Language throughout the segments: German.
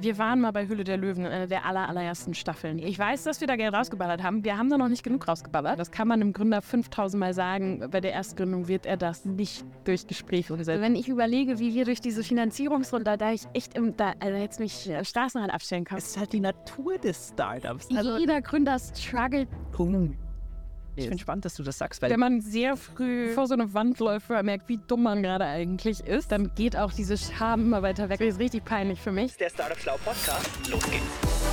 Wir waren mal bei Hülle der Löwen in einer der aller, allerersten Staffeln. Ich weiß, dass wir da Geld rausgeballert haben. Wir haben da noch nicht genug rausgeballert. Das kann man dem Gründer 5000 Mal sagen. Bei der Erstgründung wird er das nicht durch Gespräche umsetzen. Wenn ich überlege, wie wir durch diese Finanzierungsrunde, da ich echt im, da, also jetzt mich äh, Straßenrand abstellen kann. Es ist halt die Natur des Startups. Also Jeder Gründer struggelt. Ich finde spannend, dass du das sagst, weil Wenn man sehr früh vor so eine Wand läuft, weil man merkt, wie dumm man gerade eigentlich ist, dann geht auch diese Scham immer weiter weg. Das ist richtig peinlich für mich. Der Startup Schlau Podcast. Los geht's.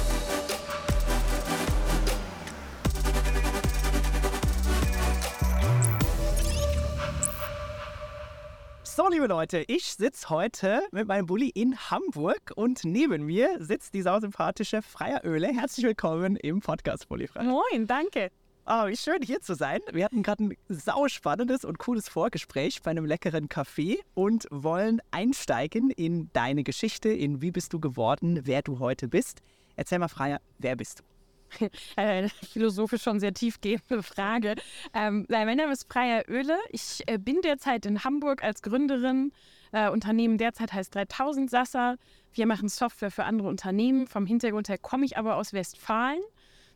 So, liebe Leute, ich sitze heute mit meinem Bulli in Hamburg und neben mir sitzt die sausympathische Freier Öle. Herzlich willkommen im Podcast Bulli Frei. Moin, danke. Oh, wie schön hier zu sein. Wir hatten gerade ein sauspannendes und cooles Vorgespräch bei einem leckeren Kaffee und wollen einsteigen in deine Geschichte, in wie bist du geworden, wer du heute bist. Erzähl mal, Freier, wer bist du? Eine philosophisch schon sehr tiefgehende Frage. Ähm, mein Name ist Freier Öle. Ich äh, bin derzeit in Hamburg als Gründerin. Äh, Unternehmen derzeit heißt 3000 Sasser. Wir machen Software für andere Unternehmen. Vom Hintergrund her komme ich aber aus Westfalen.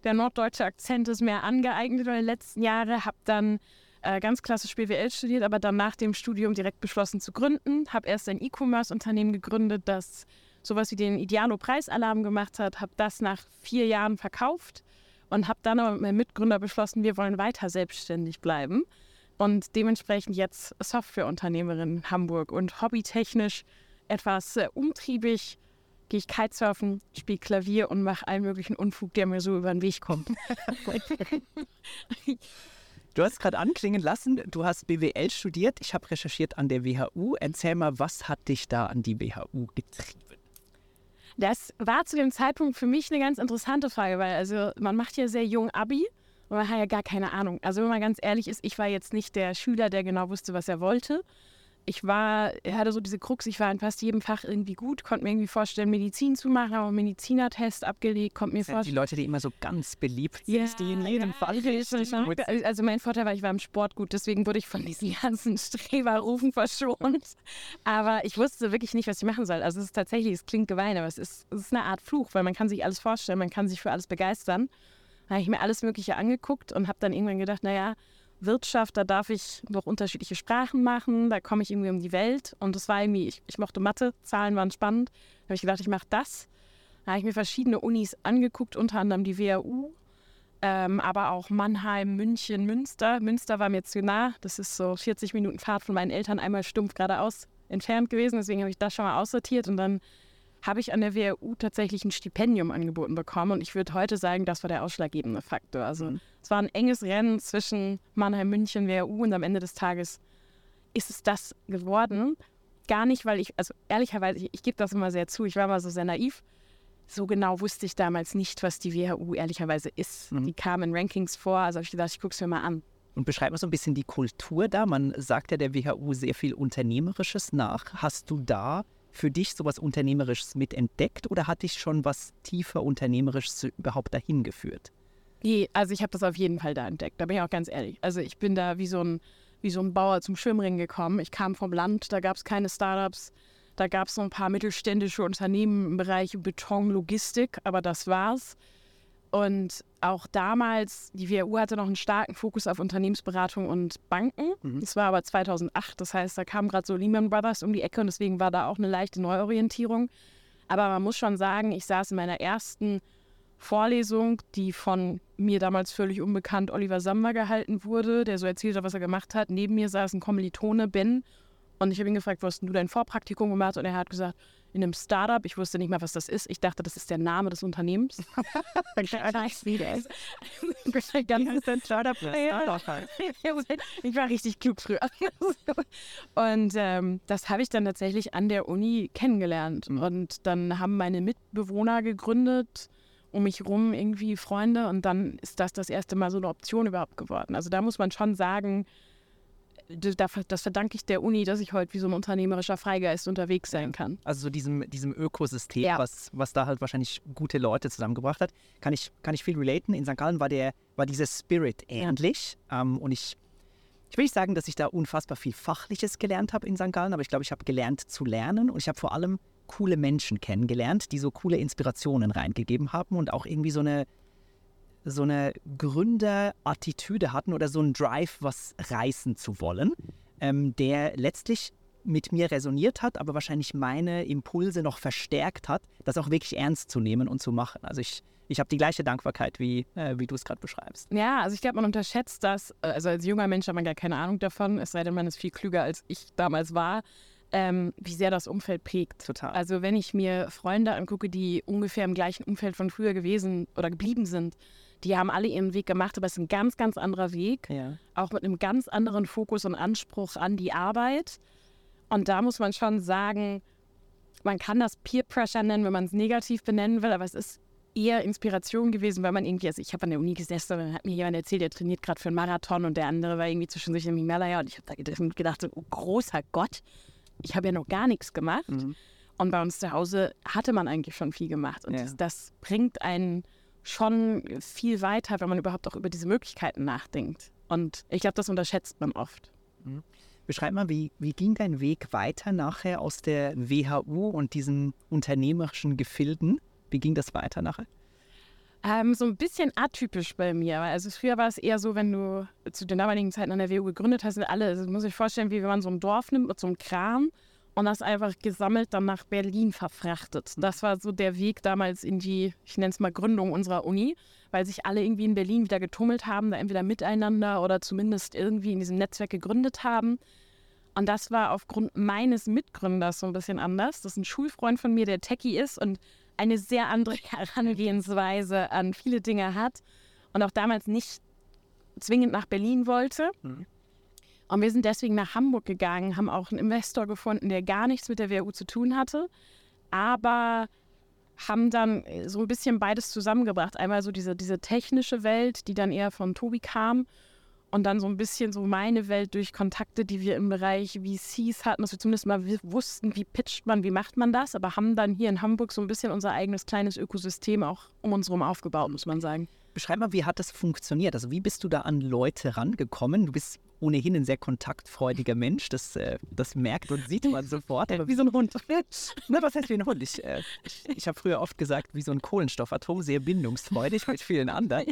Der norddeutsche Akzent ist mehr angeeignet in den letzten Jahren. Habe dann äh, ganz klassisch BWL studiert, aber dann nach dem Studium direkt beschlossen zu gründen. Habe erst ein E-Commerce-Unternehmen gegründet, das sowas wie den Idealo-Preisalarm gemacht hat. Habe das nach vier Jahren verkauft und habe dann aber mit meinem Mitgründer beschlossen, wir wollen weiter selbstständig bleiben. Und dementsprechend jetzt Softwareunternehmerin in Hamburg und hobbytechnisch etwas äh, umtriebig gehe ich Kitesurfen, spiele Klavier und mache allen möglichen Unfug, der mir so über den Weg kommt. Du hast gerade anklingen lassen, du hast BWL studiert. Ich habe recherchiert an der WHU. Erzähl mal, was hat dich da an die WHU getrieben? Das war zu dem Zeitpunkt für mich eine ganz interessante Frage, weil also man macht ja sehr jung Abi und man hat ja gar keine Ahnung. Also wenn man ganz ehrlich ist, ich war jetzt nicht der Schüler, der genau wusste, was er wollte. Ich war, hatte so diese Krux, ich war in fast jedem Fach irgendwie gut, konnte mir irgendwie vorstellen, Medizin zu machen, aber Medizinertest abgelegt, konnte mir sind die vorstellen. Leute, die immer so ganz beliebt sind, Ja, die in jedem ja, Fall richtig. Also mein Vorteil war, ich war im Sport gut, deswegen wurde ich von diesen ganzen Streberrufen verschont. Aber ich wusste wirklich nicht, was ich machen soll. Also es ist tatsächlich, es klingt gemein, aber es ist, es ist eine Art Fluch, weil man kann sich alles vorstellen, man kann sich für alles begeistern. Da habe ich mir alles Mögliche angeguckt und habe dann irgendwann gedacht, naja, Wirtschaft, da darf ich noch unterschiedliche Sprachen machen, da komme ich irgendwie um die Welt. Und das war irgendwie, ich, ich mochte Mathe, Zahlen waren spannend. Da habe ich gedacht, ich mache das. Da habe ich mir verschiedene Unis angeguckt, unter anderem die WHU, ähm, aber auch Mannheim, München, Münster. Münster war mir zu nah. Das ist so 40 Minuten Fahrt von meinen Eltern einmal stumpf geradeaus entfernt gewesen. Deswegen habe ich das schon mal aussortiert und dann habe ich an der WHU tatsächlich ein Stipendium angeboten bekommen. Und ich würde heute sagen, das war der ausschlaggebende Faktor. Also es war ein enges Rennen zwischen Mannheim, München, WHU und am Ende des Tages ist es das geworden. Gar nicht, weil ich, also ehrlicherweise, ich, ich gebe das immer sehr zu, ich war mal so sehr naiv. So genau wusste ich damals nicht, was die WHU ehrlicherweise ist. Die kam in Rankings vor, also habe ich gedacht, ich gucke es mir mal an. Und beschreib mal so ein bisschen die Kultur da. Man sagt ja der WHU sehr viel Unternehmerisches nach. Hast du da für dich sowas Unternehmerisches mitentdeckt oder hat dich schon was tiefer Unternehmerisches überhaupt dahin geführt? Nee, also ich habe das auf jeden Fall da entdeckt, da bin ich auch ganz ehrlich. Also ich bin da wie so ein, wie so ein Bauer zum Schwimmring gekommen. Ich kam vom Land, da gab es keine Startups, da gab es so ein paar mittelständische Unternehmen im Bereich Beton, Logistik, aber das war's. Und auch damals, die WHU hatte noch einen starken Fokus auf Unternehmensberatung und Banken. Das war aber 2008, das heißt, da kam gerade so Lehman Brothers um die Ecke und deswegen war da auch eine leichte Neuorientierung. Aber man muss schon sagen, ich saß in meiner ersten Vorlesung, die von mir damals völlig unbekannt Oliver Samba gehalten wurde, der so erzählt hat, was er gemacht hat. Neben mir saß ein Kommilitone, Ben, und ich habe ihn gefragt, wo hast du dein Vorpraktikum gemacht? Und er hat gesagt, in einem Startup. Ich wusste nicht mal, was das ist. Ich dachte, das ist der Name des Unternehmens. ich war richtig klug früher. Und ähm, das habe ich dann tatsächlich an der Uni kennengelernt. Und dann haben meine Mitbewohner gegründet, um mich rum irgendwie Freunde. Und dann ist das das erste Mal so eine Option überhaupt geworden. Also da muss man schon sagen, das verdanke ich der Uni, dass ich heute wie so ein unternehmerischer Freigeist unterwegs sein kann. Also so diesem, diesem Ökosystem, Ja. was, was da halt wahrscheinlich gute Leute zusammengebracht hat, kann ich, kann ich viel relaten. In St. Gallen war, der, war dieser Spirit ähnlich. Ähm, und ich, ich will nicht sagen, dass ich da unfassbar viel Fachliches gelernt habe in St. Gallen, aber ich glaube, ich habe gelernt zu lernen und ich habe vor allem coole Menschen kennengelernt, die so coole Inspirationen reingegeben haben und auch irgendwie so eine, so eine Gründerattitüde hatten oder so einen Drive, was reißen zu wollen, ähm, der letztlich mit mir resoniert hat, aber wahrscheinlich meine Impulse noch verstärkt hat, das auch wirklich ernst zu nehmen und zu machen. Also ich, ich habe die gleiche Dankbarkeit, wie, äh, wie du es gerade beschreibst. Ja, also ich glaube, man unterschätzt das. äh, Also als junger Mensch hat man gar keine Ahnung davon, es sei denn, man ist viel klüger, als ich damals war, ähm, wie sehr das Umfeld prägt. Total. Also wenn ich mir Freunde angucke, die ungefähr im gleichen Umfeld von früher gewesen oder geblieben sind, die haben alle ihren Weg gemacht, aber es ist ein ganz, ganz anderer Weg. ja. auch mit einem ganz anderen Fokus und Anspruch an die Arbeit. Und da muss man schon sagen, man kann das Peer Pressure nennen, wenn man es negativ benennen will, aber es ist eher Inspiration gewesen, weil man irgendwie, also ich habe an der Uni gesessen und dann hat mir jemand erzählt, der trainiert gerade für einen Marathon und der andere war irgendwie zwischendurch im Himalaya und ich habe da gedacht- so, oh großer Gott, ich habe ja noch gar nichts gemacht. Mhm. Und bei uns zu Hause hatte man eigentlich schon viel gemacht. Und Ja. das, das bringt einen schon viel weiter, wenn man überhaupt auch über diese Möglichkeiten nachdenkt. Und ich glaube, das unterschätzt man oft. Beschreib mal, wie, wie ging dein Weg weiter nachher aus der WHU und diesen unternehmerischen Gefilden? Wie ging das weiter nachher? Ähm, so ein bisschen atypisch bei mir. Also früher war es eher so, wenn du zu den damaligen Zeiten an der WU gegründet hast, sind alle, also muss ich vorstellen, wie wenn man so ein Dorf nimmt mit so einem Kran und das einfach gesammelt dann nach Berlin verfrachtet. Das war so der Weg damals in die, ich nenne es mal Gründung unserer Uni, weil sich alle irgendwie in Berlin wieder getummelt haben, da entweder miteinander oder zumindest irgendwie in diesem Netzwerk gegründet haben. Und das war aufgrund meines Mitgründers so ein bisschen anders. Das ist ein Schulfreund von mir, der Techie ist und eine sehr andere Herangehensweise an viele Dinge hat und auch damals nicht zwingend nach Berlin wollte. Mhm. Und wir sind deswegen nach Hamburg gegangen, haben auch einen Investor gefunden, der gar nichts mit der WU zu tun hatte, aber haben dann so ein bisschen beides zusammengebracht. Einmal so diese, diese technische Welt, die dann eher von Tobi kam und dann so ein bisschen so meine Welt durch Kontakte, die wir im Bereich VCs hatten, dass wir zumindest mal wussten, wie pitcht man, wie macht man das, aber haben dann hier in Hamburg so ein bisschen unser eigenes kleines Ökosystem auch um uns herum aufgebaut, muss man sagen. Beschreib mal, wie hat das funktioniert? Also wie bist du da an Leute rangekommen? Du bist ohnehin ein sehr kontaktfreudiger Mensch, das, äh, das merkt und sieht man sofort. Aber Wie so ein Hund. Na, was heißt wie ein Hund? Ich, äh, ich, ich habe früher oft gesagt, wie so ein Kohlenstoffatom, sehr bindungsfreudig mit vielen anderen.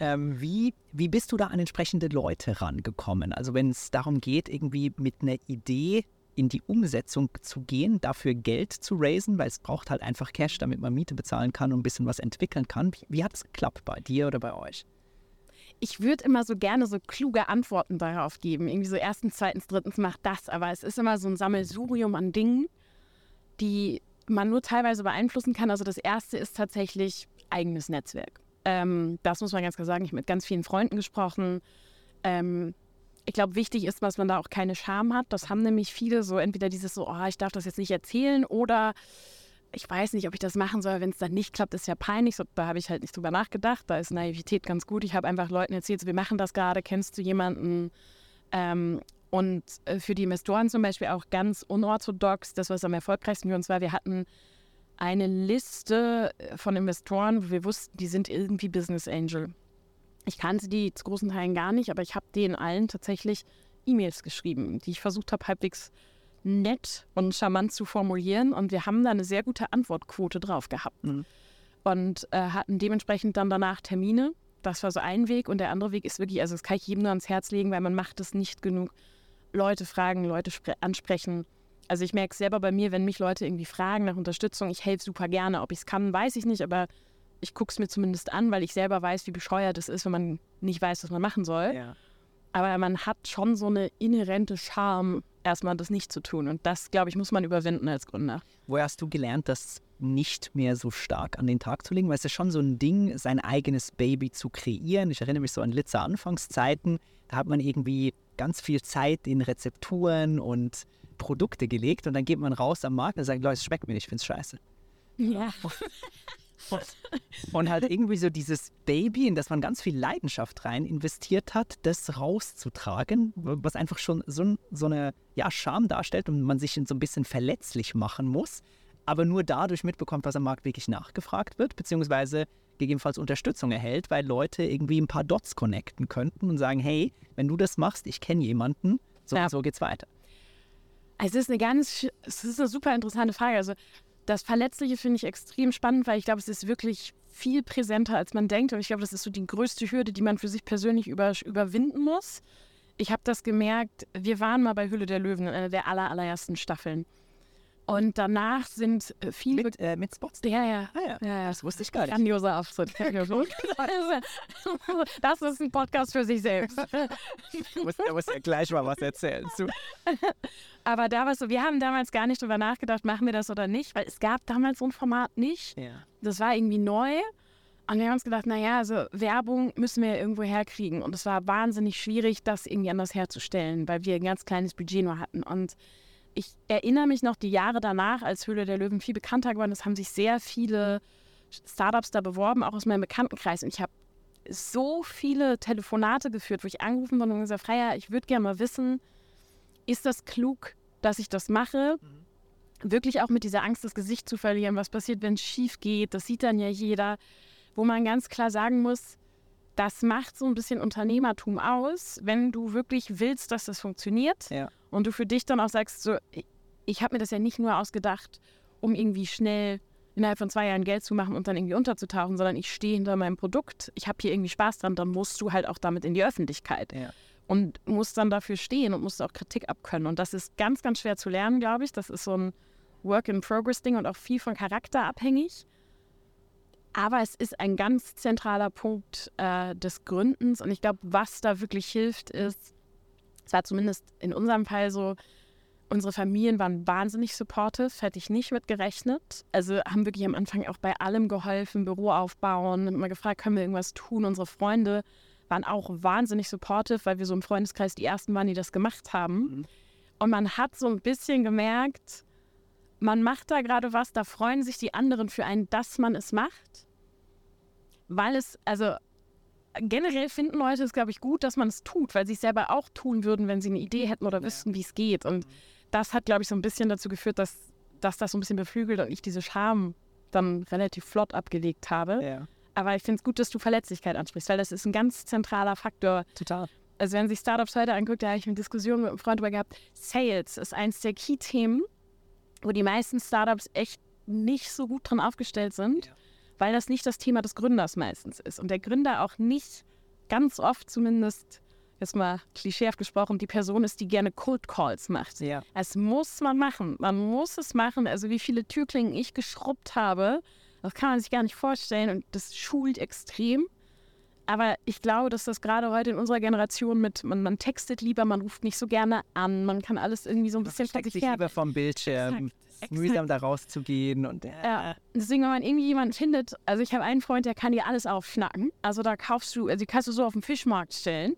Ähm, wie, wie bist du da an entsprechende Leute rangekommen? Also wenn es darum geht, irgendwie mit einer Idee in die Umsetzung zu gehen, dafür Geld zu raisen, weil es braucht halt einfach Cash, damit man Miete bezahlen kann und ein bisschen was entwickeln kann. Wie, wie hat es geklappt bei dir oder bei euch? Ich würde immer so gerne so kluge Antworten darauf geben. Irgendwie so erstens, zweitens, drittens macht das. Aber es ist immer so ein Sammelsurium an Dingen, die man nur teilweise beeinflussen kann. Also das erste ist tatsächlich eigenes Netzwerk. Ähm, das muss man ganz klar sagen. Ich habe mit ganz vielen Freunden gesprochen. Ähm, ich glaube, wichtig ist, dass man da auch keine Scham hat. Das haben nämlich viele so entweder dieses so, oh, ich darf das jetzt nicht erzählen oder ich weiß nicht, ob ich das machen soll. Wenn es dann nicht klappt, ist ja peinlich. So, da habe ich halt nicht drüber nachgedacht. Da ist Naivität ganz gut. Ich habe einfach Leuten erzählt, so, wir machen das gerade, kennst du jemanden? Ähm, und äh, für die Investoren zum Beispiel auch ganz unorthodox, das was am erfolgreichsten für uns war, wir hatten eine Liste äh, von Investoren, wo wir wussten, die sind irgendwie Business Angel. Ich kannte die zu großen Teilen gar nicht, aber ich habe denen allen tatsächlich E-Mails geschrieben, die ich versucht habe, halbwegs nett und charmant zu formulieren. Und wir haben da eine sehr gute Antwortquote drauf gehabt. Mhm. Und äh, hatten dementsprechend dann danach Termine. Das war so ein Weg. Und der andere Weg ist wirklich, also das kann ich jedem nur ans Herz legen, weil man macht es nicht genug. Leute fragen, Leute spre- ansprechen. Also ich merke es selber bei mir, wenn mich Leute irgendwie fragen nach Unterstützung, ich helfe super gerne. Ob ich es kann, weiß ich nicht, aber ich gucke es mir zumindest an, weil ich selber weiß, wie bescheuert es ist, wenn man nicht weiß, was man machen soll. Ja. Aber man hat schon so eine inhärente Scham, erstmal das nicht zu tun. Und das, glaube ich, muss man überwinden als Gründer. Woher hast du gelernt, das nicht mehr so stark an den Tag zu legen? Weil es ist schon so ein Ding, sein eigenes Baby zu kreieren. Ich erinnere mich so an Litzer Anfangszeiten. Da hat man irgendwie ganz viel Zeit in Rezepturen und Produkte gelegt und dann geht man raus am Markt und sagt, Leute, es schmeckt mir nicht, ich finde es scheiße. Ja. Und halt irgendwie so dieses Baby, in das man ganz viel Leidenschaft rein investiert hat, das rauszutragen, was einfach schon so, so eine ja, Scham darstellt und man sich so ein bisschen verletzlich machen muss, aber nur dadurch mitbekommt, was am Markt wirklich nachgefragt wird, beziehungsweise gegebenenfalls Unterstützung erhält, weil Leute irgendwie ein paar Dots connecten könnten und sagen, hey, wenn du das machst, ich kenne jemanden, so, Ja. so geht's weiter. Es ist eine ganz, es ist eine super interessante Frage. Also das Verletzliche finde ich extrem spannend, weil ich glaube, es ist wirklich viel präsenter, als man denkt. Und ich glaube, das ist so die größte Hürde, die man für sich persönlich über, überwinden muss. Ich habe das gemerkt, wir waren mal bei Hülle der Löwen in einer der aller, allerersten Staffeln. Und danach sind äh, viele. Mit, äh, mit Spots? ja, ja. Ah, ja. ja, ja. Das wusste ich gar nicht. Grandioser Auftritt. Das ist ein Podcast für sich selbst. Du musst, du musst ja gleich mal was erzählen. Aber da war es so, wir haben damals gar nicht drüber nachgedacht, machen wir das oder nicht, weil es gab damals so ein Format nicht. Ja. Das war irgendwie neu. Und wir haben uns gedacht, naja, also Werbung müssen wir irgendwo herkriegen. Und es war wahnsinnig schwierig, das irgendwie anders herzustellen, weil wir ein ganz kleines Budget nur hatten. Und ich erinnere mich noch, die Jahre danach, als Höhle der Löwen viel bekannter geworden ist, haben sich sehr viele Startups da beworben, auch aus meinem Bekanntenkreis. Und ich habe so viele Telefonate geführt, wo ich angerufen wurde und gesagt, Freier, ich würde gerne mal wissen, ist das klug, dass ich das mache? Wirklich auch mit dieser Angst, das Gesicht zu verlieren. Was passiert, wenn es schief geht? Das sieht dann ja jeder. Wo man ganz klar sagen muss, das macht so ein bisschen Unternehmertum aus, wenn du wirklich willst, dass das funktioniert Ja. Und du für dich dann auch sagst, so, ich, habe mir das ja nicht nur ausgedacht, um irgendwie schnell innerhalb von zwei Jahren Geld zu machen und dann irgendwie unterzutauchen, sondern ich stehe hinter meinem Produkt, ich habe hier irgendwie Spaß dran, dann musst du halt auch damit in die Öffentlichkeit Ja. und musst dann dafür stehen und musst auch Kritik abkönnen. Und das ist ganz, ganz schwer zu lernen, glaube ich. Das ist so ein Work-in-Progress-Ding und auch viel von Charakter abhängig. Aber es ist ein ganz zentraler Punkt äh, des Gründens. Und ich glaube, was da wirklich hilft, ist, es war zumindest in unserem Fall so, unsere Familien waren wahnsinnig supportive, hätte ich nicht mit gerechnet. Also haben wirklich am Anfang auch bei allem geholfen, Büro aufbauen, haben immer gefragt, können wir irgendwas tun. Unsere Freunde waren auch wahnsinnig supportive, weil wir so im Freundeskreis die ersten waren, die das gemacht haben. Mhm. Und man hat so ein bisschen gemerkt, man macht da gerade was, da freuen sich die anderen für einen, dass man es macht. Weil es, also generell finden Leute es, glaube ich, gut, dass man es tut, weil sie es selber auch tun würden, wenn sie eine Idee hätten oder wüssten, wie es geht. Und das hat, glaube ich, so ein bisschen dazu geführt, dass, dass das so ein bisschen beflügelt und ich diese Scham dann relativ flott abgelegt habe. ja. Aber ich finde es gut, dass du Verletzlichkeit ansprichst, weil das ist ein ganz zentraler Faktor. Total. Also wenn sich Startups heute anguckt, da habe ich eine Diskussion mit einem Freund darüber gehabt, Sales ist eins der Key-Themen, wo die meisten Startups echt nicht so gut dran aufgestellt sind, Ja. Weil das nicht das Thema des Gründers meistens ist. Und der Gründer auch nicht ganz oft zumindest, jetzt mal klischeehaft gesprochen, die Person ist, die gerne Cold Calls macht. Ja. Es muss man machen. Man muss es machen. Also wie viele Türklingen ich geschrubbt habe, das kann man sich gar nicht vorstellen und das schult extrem. Aber ich glaube, dass das gerade heute in unserer Generation mit, man, man textet lieber, man ruft nicht so gerne an, man kann alles irgendwie so ein bisschen vor Versteckt sich lieber vom Bildschirm. Exakt. Mühsam da rauszugehen und äh, Ja, deswegen, wenn man irgendwie jemanden findet, also ich habe einen Freund, der kann dir alles aufschnacken. Also da kaufst du, also die kannst du so auf den Fischmarkt stellen.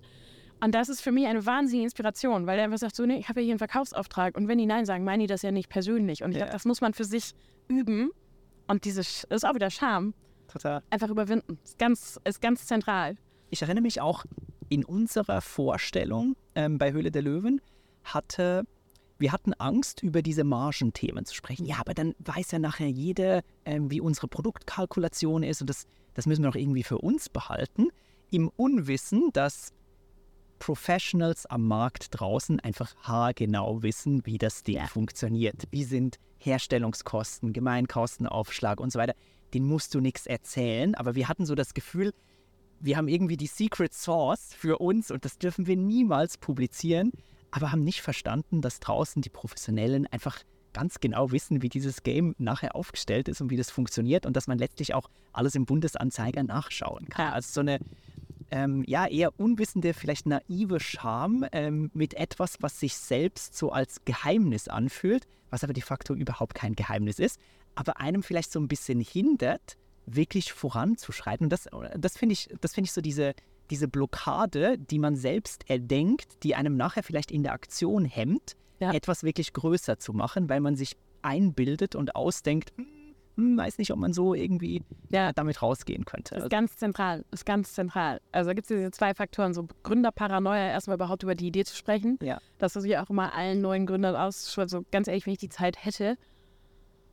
Und das ist für mich eine wahnsinnige Inspiration, weil er einfach sagt, so, nee, ich habe ja hier einen Verkaufsauftrag. Und wenn die Nein sagen, meinen die das ja nicht persönlich. Und ich Ja. glaube, das muss man für sich üben. Und dieses ist auch wieder Scham, total. einfach überwinden. Ist ganz, ist ganz zentral. Ich erinnere mich auch in unserer Vorstellung ähm, bei Höhle der Löwen hatte wir hatten Angst, über diese Margenthemen zu sprechen. Ja, aber dann weiß ja nachher jeder, ähm, wie unsere Produktkalkulation ist und das, das müssen wir doch irgendwie für uns behalten. Im Unwissen, dass Professionals am Markt draußen einfach haargenau wissen, wie das Ding funktioniert. Wie sind Herstellungskosten, Gemeinkostenaufschlag und so weiter. Den musst du nichts erzählen, aber wir hatten so das Gefühl, wir haben irgendwie die Secret Source für uns und das dürfen wir niemals publizieren, aber haben nicht verstanden, dass draußen die Professionellen einfach ganz genau wissen, wie dieses Game nachher aufgestellt ist und wie das funktioniert und dass man letztlich auch alles im Bundesanzeiger nachschauen kann. Ja. Also so eine ähm, ja, eher unwissende, vielleicht naive Scham ähm, mit etwas, was sich selbst so als Geheimnis anfühlt, was aber de facto überhaupt kein Geheimnis ist, aber einem vielleicht so ein bisschen hindert, wirklich voranzuschreiten. Und das, das finde ich, das finde ich so diese, diese Blockade, die man selbst erdenkt, die einem nachher vielleicht in der Aktion hemmt, Ja. etwas wirklich größer zu machen, weil man sich einbildet und ausdenkt, hm, hm, weiß nicht, ob man so irgendwie Ja. damit rausgehen könnte. Ist Also, ganz zentral, ist ganz zentral. Also da gibt es diese zwei Faktoren, so Gründerparanoia, erstmal überhaupt über die Idee zu sprechen. ja. Das versuche ich auch immer allen neuen Gründern aus. Also ganz ehrlich, wenn ich die Zeit hätte,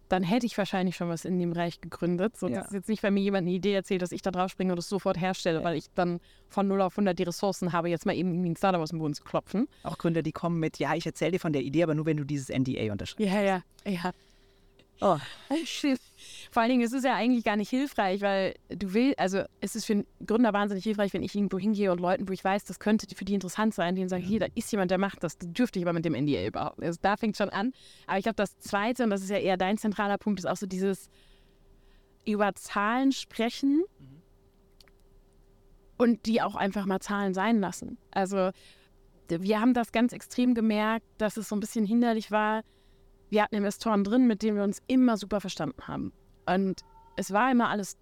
dann hätte ich wahrscheinlich schon was in dem Bereich gegründet. So, Ja. Das ist jetzt nicht, wenn mir jemand eine Idee erzählt, dass ich da drauf springe und das sofort herstelle, weil ich dann von 0 auf 100 die Ressourcen habe, jetzt mal eben irgendwie ein Startup aus dem Boden zu klopfen. Auch Gründer, die kommen mit, ja, ich erzähle dir von der Idee, aber nur wenn du dieses NDA unterschreibst. Ja, ja, ja. Oh. Vor allen Dingen ist es ja eigentlich gar nicht hilfreich, weil du willst, also es ist für einen Gründer wahnsinnig hilfreich, wenn ich irgendwo hingehe und Leuten, wo ich weiß, das könnte für die interessant sein, denen sagen, hier, da ist jemand, der macht das, das dürfte ich aber mit dem NDA überhaupt. Also da fängt schon an. Aber ich glaube, das Zweite, und das ist ja eher dein zentraler Punkt, ist auch so dieses über Zahlen sprechen und die auch einfach mal Zahlen sein lassen. Also wir haben das ganz extrem gemerkt, dass es so ein bisschen hinderlich war. Wir hatten Investoren drin, mit denen wir uns immer super verstanden haben. Und es war immer alles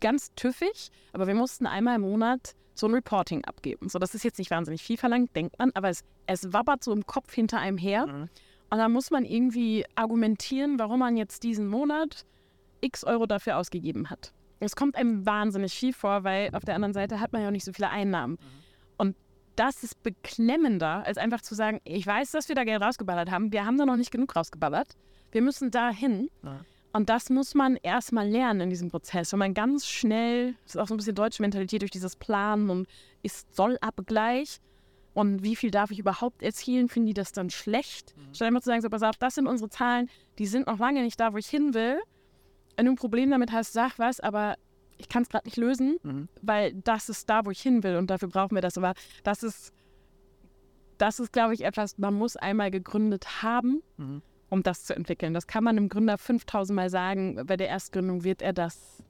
ganz tüffig, aber wir mussten einmal im Monat so ein Reporting abgeben. So, das ist jetzt nicht wahnsinnig viel verlangt, denkt man, aber es, es wabbert so im Kopf hinter einem her. Mhm. Und da muss man irgendwie argumentieren, warum man jetzt diesen Monat x Euro dafür ausgegeben hat. Es kommt einem wahnsinnig viel vor, weil auf der anderen Seite hat man ja auch nicht so viele Einnahmen. Und das ist beklemmender, als einfach zu sagen, ich weiß, dass wir da Geld rausgeballert haben, wir haben da noch nicht genug rausgeballert, wir müssen da hin. Ja. Und das muss man erstmal lernen in diesem Prozess. Wenn man ganz schnell, das ist auch so ein bisschen deutsche Mentalität durch dieses Planen und ist Sollabgleich und wie viel darf ich überhaupt erzielen, finden die das dann schlecht? Statt einfach zu sagen, so, pass auf, das sind unsere Zahlen, die sind noch lange nicht da, wo ich hin will. Wenn du ein Problem damit hast, sag was, aber ich kann es gerade nicht lösen, Mhm. weil das ist da, wo ich hin will und dafür brauchen wir das. Aber das ist, das ist, glaube ich, etwas, man muss einmal gegründet haben, Mhm. um das zu entwickeln. Das kann man einem Gründer 5000 Mal sagen. Bei der Erstgründung wird er das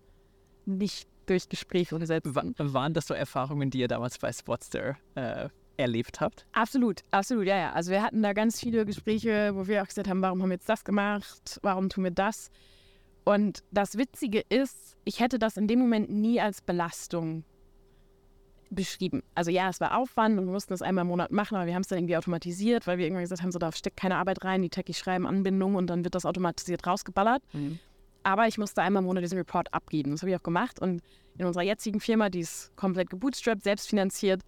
nicht durch Gespräche umsetzen. Wa- Waren das so Erfahrungen, die ihr damals bei Spotster äh, erlebt habt? Absolut, absolut, ja, ja. Also wir hatten da ganz viele Gespräche, wo wir auch gesagt haben, warum haben wir jetzt das gemacht, warum tun wir das? Und das Witzige ist, ich hätte das in dem Moment nie als Belastung beschrieben. Also ja, es war Aufwand und wir mussten das einmal im Monat machen, aber wir haben es dann irgendwie automatisiert, weil wir irgendwann gesagt haben, so da steckt keine Arbeit rein, die Techies schreiben Anbindungen und dann wird das automatisiert rausgeballert. Aber ich musste einmal im Monat diesen Report abgeben. Das habe ich auch gemacht. Und in unserer jetzigen Firma, die ist komplett gebootstrapped, selbstfinanziert,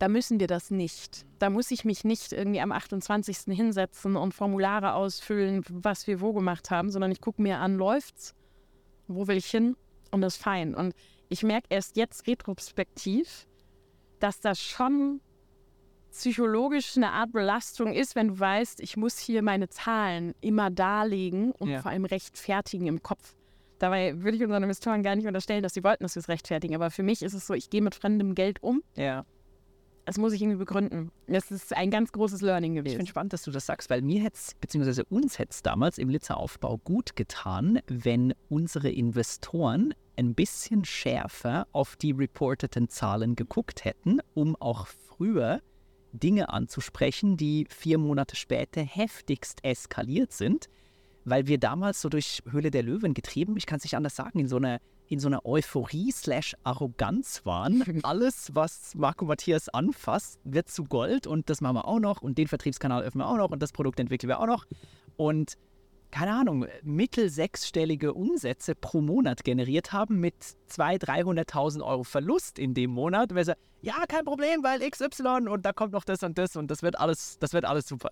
da müssen wir das nicht. Da muss ich mich nicht irgendwie am 28. hinsetzen und Formulare ausfüllen, was wir wo gemacht haben, sondern ich gucke mir an, läuft's? Wo will ich hin? Und das ist fein. Und ich merke erst jetzt retrospektiv, dass das schon psychologisch eine Art Belastung ist, wenn du weißt, ich muss hier meine Zahlen immer darlegen und Ja. vor allem rechtfertigen im Kopf. Dabei würde ich unseren Investoren gar nicht unterstellen, dass sie wollten, dass wir es rechtfertigen. Aber für mich ist es so, ich gehe mit fremdem Geld um. Ja. Das muss ich irgendwie begründen. Das ist ein ganz großes Learning Ich gewesen. finde spannend, dass du das sagst, weil mir hätte es, beziehungsweise uns hätte es damals im Litzeraufbau gut getan, wenn unsere Investoren ein bisschen schärfer auf die reporteten Zahlen geguckt hätten, um auch früher Dinge anzusprechen, die vier Monate später heftigst eskaliert sind, weil wir damals so durch Höhle der Löwen getrieben, ich kann es nicht anders sagen, in so einer in so einer Euphorie slash Arroganz waren. Alles, was Marco Matthias anfasst, wird zu Gold und das machen wir auch noch und den Vertriebskanal öffnen wir auch noch und das Produkt entwickeln wir auch noch. Und keine Ahnung, mittel sechsstellige Umsätze pro Monat generiert haben mit 200.000, 300.000 Euro Verlust in dem Monat. Und sagen, ja, kein Problem, weil XY und da kommt noch das und das und das wird alles, das wird alles super.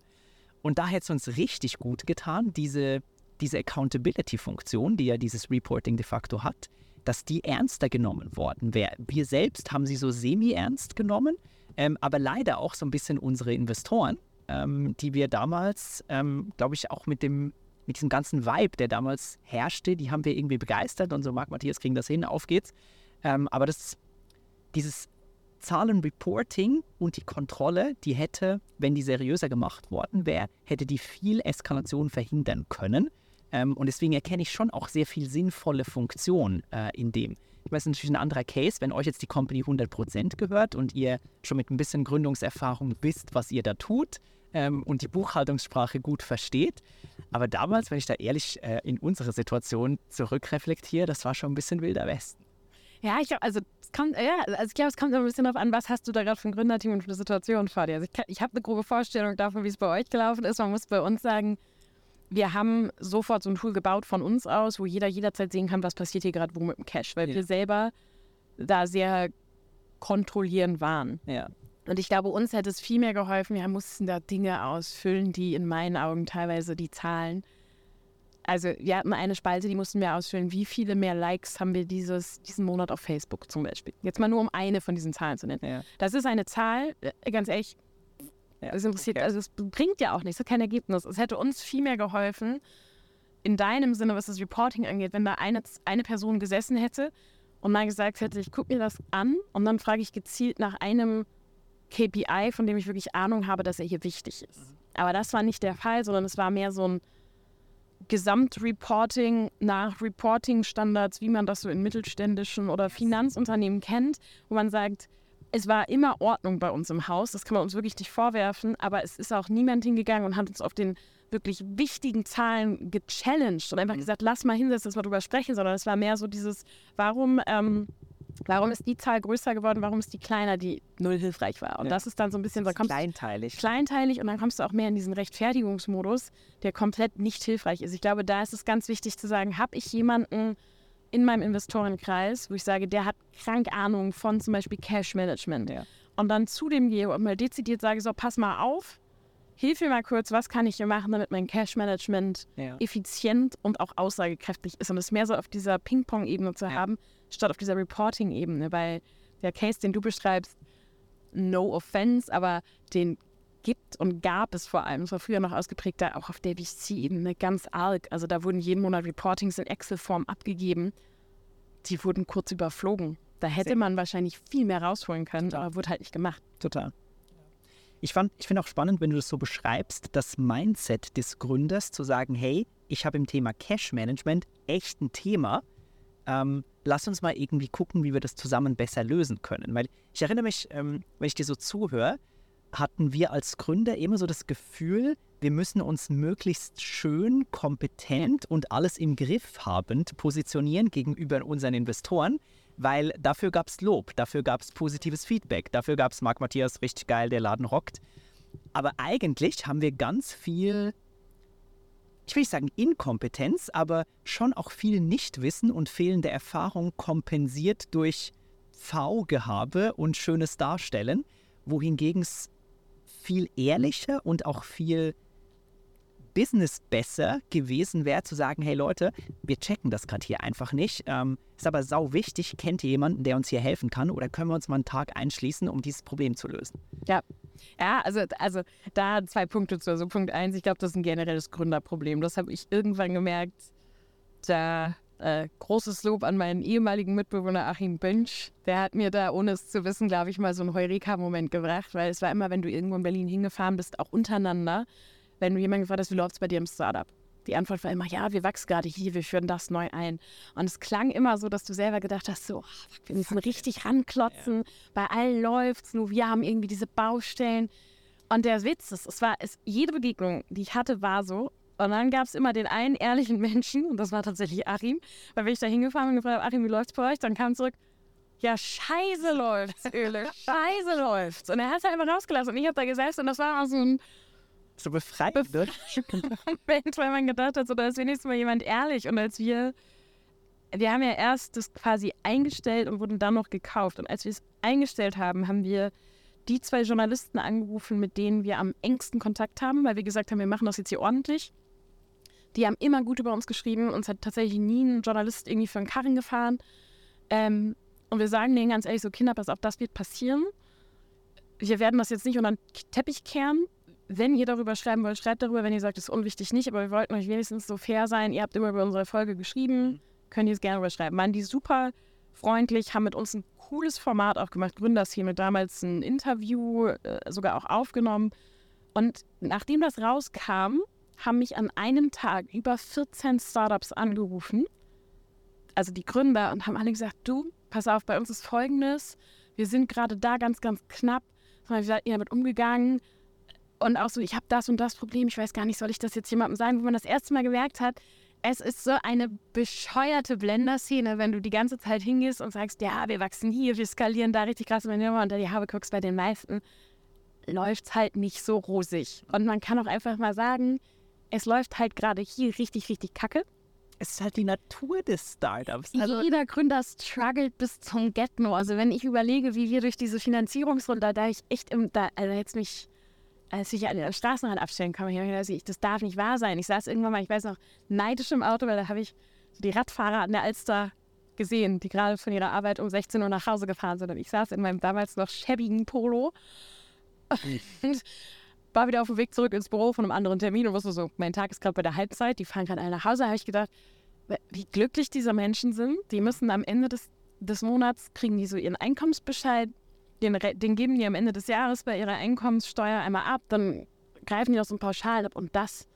Und da hätte es uns richtig gut getan, diese, diese Accountability-Funktion, die ja dieses Reporting de facto hat, dass die ernster genommen worden wäre. Wir selbst haben sie so semi-ernst genommen, ähm, aber leider auch so ein bisschen unsere Investoren, ähm, die wir damals, ähm, glaube ich, auch mit dem mit diesem ganzen Vibe, der damals herrschte, die haben wir irgendwie begeistert und so, Marc Matthias kriegen das hin, auf geht's. Ähm, aber das, dieses Zahlenreporting und die Kontrolle, die hätte, wenn die seriöser gemacht worden wäre, hätte die viel Eskalation verhindern können. Ähm, und deswegen erkenne ich schon auch sehr viel sinnvolle Funktion äh, in dem. Ich weiß, natürlich ein anderer Case, wenn euch jetzt die Company 100% gehört und ihr schon mit ein bisschen Gründungserfahrung wisst, was ihr da tut ähm, und die Buchhaltungssprache gut versteht. Aber damals, wenn ich da ehrlich äh, in unsere Situation zurückreflektiere, das war schon ein bisschen wilder Westen. Ja, ich glaube, also es kommt, ja, also ich es kommt ein bisschen darauf an, was hast du da gerade für ein Gründerteam und für eine Situation vor dir. Also ich, ich habe eine grobe Vorstellung davon, wie es bei euch gelaufen ist. Man muss bei uns sagen, wir haben sofort so ein Tool gebaut von uns aus, wo jeder jederzeit sehen kann, was passiert hier gerade wo mit dem Cash, weil Ja. wir selber da sehr kontrollierend waren. Ja. Und ich glaube, uns hätte es viel mehr geholfen. Wir mussten da Dinge ausfüllen, die in meinen Augen teilweise die Zahlen. Also wir hatten eine Spalte, die mussten wir ausfüllen. Wie viele mehr Likes haben wir dieses, diesen Monat auf Facebook zum Beispiel? Jetzt mal nur um eine von diesen Zahlen zu nennen. Ja. Das ist eine Zahl, äh, ganz ehrlich, Ja, es interessiert, okay. also es bringt ja auch nichts, kein Ergebnis. Es hätte uns viel mehr geholfen, in deinem Sinne, was das Reporting angeht, wenn da eine, eine Person gesessen hätte und mal gesagt hätte, ich gucke mir das an und dann frage ich gezielt nach einem KPI, von dem ich wirklich Ahnung habe, dass er hier wichtig ist. Aber das war nicht der Fall, sondern es war mehr so ein Gesamtreporting nach Reporting-Standards, wie man das so in mittelständischen oder Finanzunternehmen kennt, wo man sagt, es war immer Ordnung bei uns im Haus, das kann man uns wirklich nicht vorwerfen, aber es ist auch niemand hingegangen und hat uns auf den wirklich wichtigen Zahlen gechallenged und einfach mhm. gesagt, lass mal hinsetzen, lass mal drüber sprechen, sondern es war mehr so dieses, warum, ähm, warum ist die Zahl größer geworden, warum ist die kleiner, die null hilfreich war. Und ja. das ist dann so ein bisschen so, kommst, kleinteilig. Kleinteilig und dann kommst du auch mehr in diesen Rechtfertigungsmodus, der komplett nicht hilfreich ist. Ich glaube, da ist es ganz wichtig zu sagen, habe ich jemanden in meinem Investorenkreis, wo ich sage, der hat krank Ahnung von zum Beispiel Cash Management. Ja. Und dann zu dem gehe und mal dezidiert sage, so, pass mal auf, hilf mir mal kurz, was kann ich hier machen, damit mein Cash-Management ja. effizient und auch aussagekräftig ist. Und es mehr so auf dieser Ping-Pong-Ebene zu ja. haben, statt auf dieser Reporting-Ebene. Weil der Case, den du beschreibst, no offense, aber den gibt und gab es vor allem, es war früher noch ausgeprägter, auch auf der VC-Ebene ganz arg. Also da wurden jeden Monat Reportings in Excel-Form abgegeben. Die wurden kurz überflogen. Da hätte man wahrscheinlich viel mehr rausholen können, Total. aber wurde halt nicht gemacht. Total. Ich, ich finde auch spannend, wenn du das so beschreibst, das Mindset des Gründers zu sagen, hey, ich habe im Thema Cash Management echt ein Thema. Ähm, lass uns mal irgendwie gucken, wie wir das zusammen besser lösen können. Weil ich erinnere mich, ähm, wenn ich dir so zuhöre, hatten wir als Gründer immer so das Gefühl, wir müssen uns möglichst schön, kompetent und alles im Griff habend positionieren gegenüber unseren Investoren, weil dafür gab es Lob, dafür gab es positives Feedback, dafür gab es Marc Matthias richtig geil, der Laden rockt. Aber eigentlich haben wir ganz viel, ich will nicht sagen Inkompetenz, aber schon auch viel Nichtwissen und fehlende Erfahrung kompensiert durch V-Gehabe und schönes Darstellen, wohingegen es viel ehrlicher und auch viel Business besser gewesen wäre, zu sagen, hey Leute, wir checken das gerade hier einfach nicht. Ähm, ist aber sau wichtig, kennt ihr jemanden, der uns hier helfen kann oder können wir uns mal einen Tag einschließen, um dieses Problem zu lösen? Ja. Ja, also, also da zwei Punkte zu. Also Punkt eins, ich glaube, das ist ein generelles Gründerproblem. Das habe ich irgendwann gemerkt. Da äh, großes Lob an meinen ehemaligen Mitbewohner Achim Bönsch. Der hat mir da, ohne es zu wissen, glaube ich, mal so einen Heureka-Moment gebracht, weil es war immer, wenn du irgendwo in Berlin hingefahren bist, auch untereinander, wenn du jemanden gefragt hast, wie läuft es bei dir im Startup? Die Antwort war immer, ja, wir wachsen gerade hier, wir führen das neu ein. Und es klang immer so, dass du selber gedacht hast, so, oh, wir müssen richtig ranklotzen, ja. bei allen läuft es, nur wir haben irgendwie diese Baustellen. Und der Witz ist, es war, es, jede Begegnung, die ich hatte, war so. Und dann gab es immer den einen ehrlichen Menschen, und das war tatsächlich Achim, weil wenn ich da hingefahren bin und gefragt habe, Achim, wie läuft's bei euch? Dann kam zurück, ja, scheiße läuft's, Öle, scheiße läuft's. Und er hat es einfach rausgelassen. Und ich habe da gesessen und das war so ein so befreit wird. Moment, weil man gedacht hat, so, da ist wenigstens mal jemand ehrlich. Und als wir, wir haben ja erst das quasi eingestellt und wurden dann noch gekauft. Und als wir es eingestellt haben, haben wir die zwei Journalisten angerufen, mit denen wir am engsten Kontakt haben, weil wir gesagt haben, wir machen das jetzt hier ordentlich. Die haben immer gut über uns geschrieben. Uns hat tatsächlich nie ein Journalist irgendwie für einen Karren gefahren. Ähm, und wir sagen denen ganz ehrlich so, Kinder, pass auf, das wird passieren. Wir werden das jetzt nicht unter den Teppich kehren wenn ihr darüber schreiben wollt, schreibt darüber. Wenn ihr sagt, das ist unwichtig nicht, aber wir wollten euch wenigstens so fair sein. Ihr habt immer über unsere Folge geschrieben, mhm. könnt ihr es gerne überschreiben. Waren die super freundlich, haben mit uns ein cooles Format auch gemacht. Gründerszene damals ein Interview äh, sogar auch aufgenommen. Und nachdem das rauskam, haben mich an einem Tag über 14 Startups angerufen, also die Gründer, und haben alle gesagt, du, pass auf, bei uns ist Folgendes, wir sind gerade da ganz, ganz knapp, wie seid ihr damit umgegangen? Und auch so, ich habe das und das Problem, ich weiß gar nicht, soll ich das jetzt jemandem sagen, wo man das erste Mal gemerkt hat, es ist so eine bescheuerte Blender-Szene, wenn du die ganze Zeit hingehst und sagst, ja, wir wachsen hier, wir skalieren da richtig krass, und wenn du mal unter die Haare guckst, bei den meisten läuft es halt nicht so rosig. Und man kann auch einfach mal sagen, es läuft halt gerade hier richtig, richtig kacke. Es ist halt die Natur des Startups. Also Jeder Gründer struggelt bis zum Get-No. Also wenn ich überlege, wie wir durch diese Finanzierungsrunde, da ich echt im, da, also jetzt mich als ich an der Straßenrand abstellen kann, ich gedacht, ich, das darf nicht wahr sein. Ich saß irgendwann mal, ich weiß noch, neidisch im Auto, weil da habe ich die Radfahrer an der Alster gesehen, die gerade von ihrer Arbeit um 16 Uhr nach Hause gefahren sind. Und ich saß in meinem damals noch schäbigen Polo und war wieder auf dem Weg zurück ins Büro von einem anderen Termin und wusste so, mein Tag ist gerade bei der Halbzeit, die fahren gerade alle nach Hause. Da habe ich gedacht, wie glücklich diese Menschen sind. Die müssen am Ende des, des Monats, kriegen die so ihren Einkommensbescheid, den, den geben die am Ende des Jahres bei ihrer Einkommenssteuer einmal ab, dann greifen die aus dem Pauschal ab und das,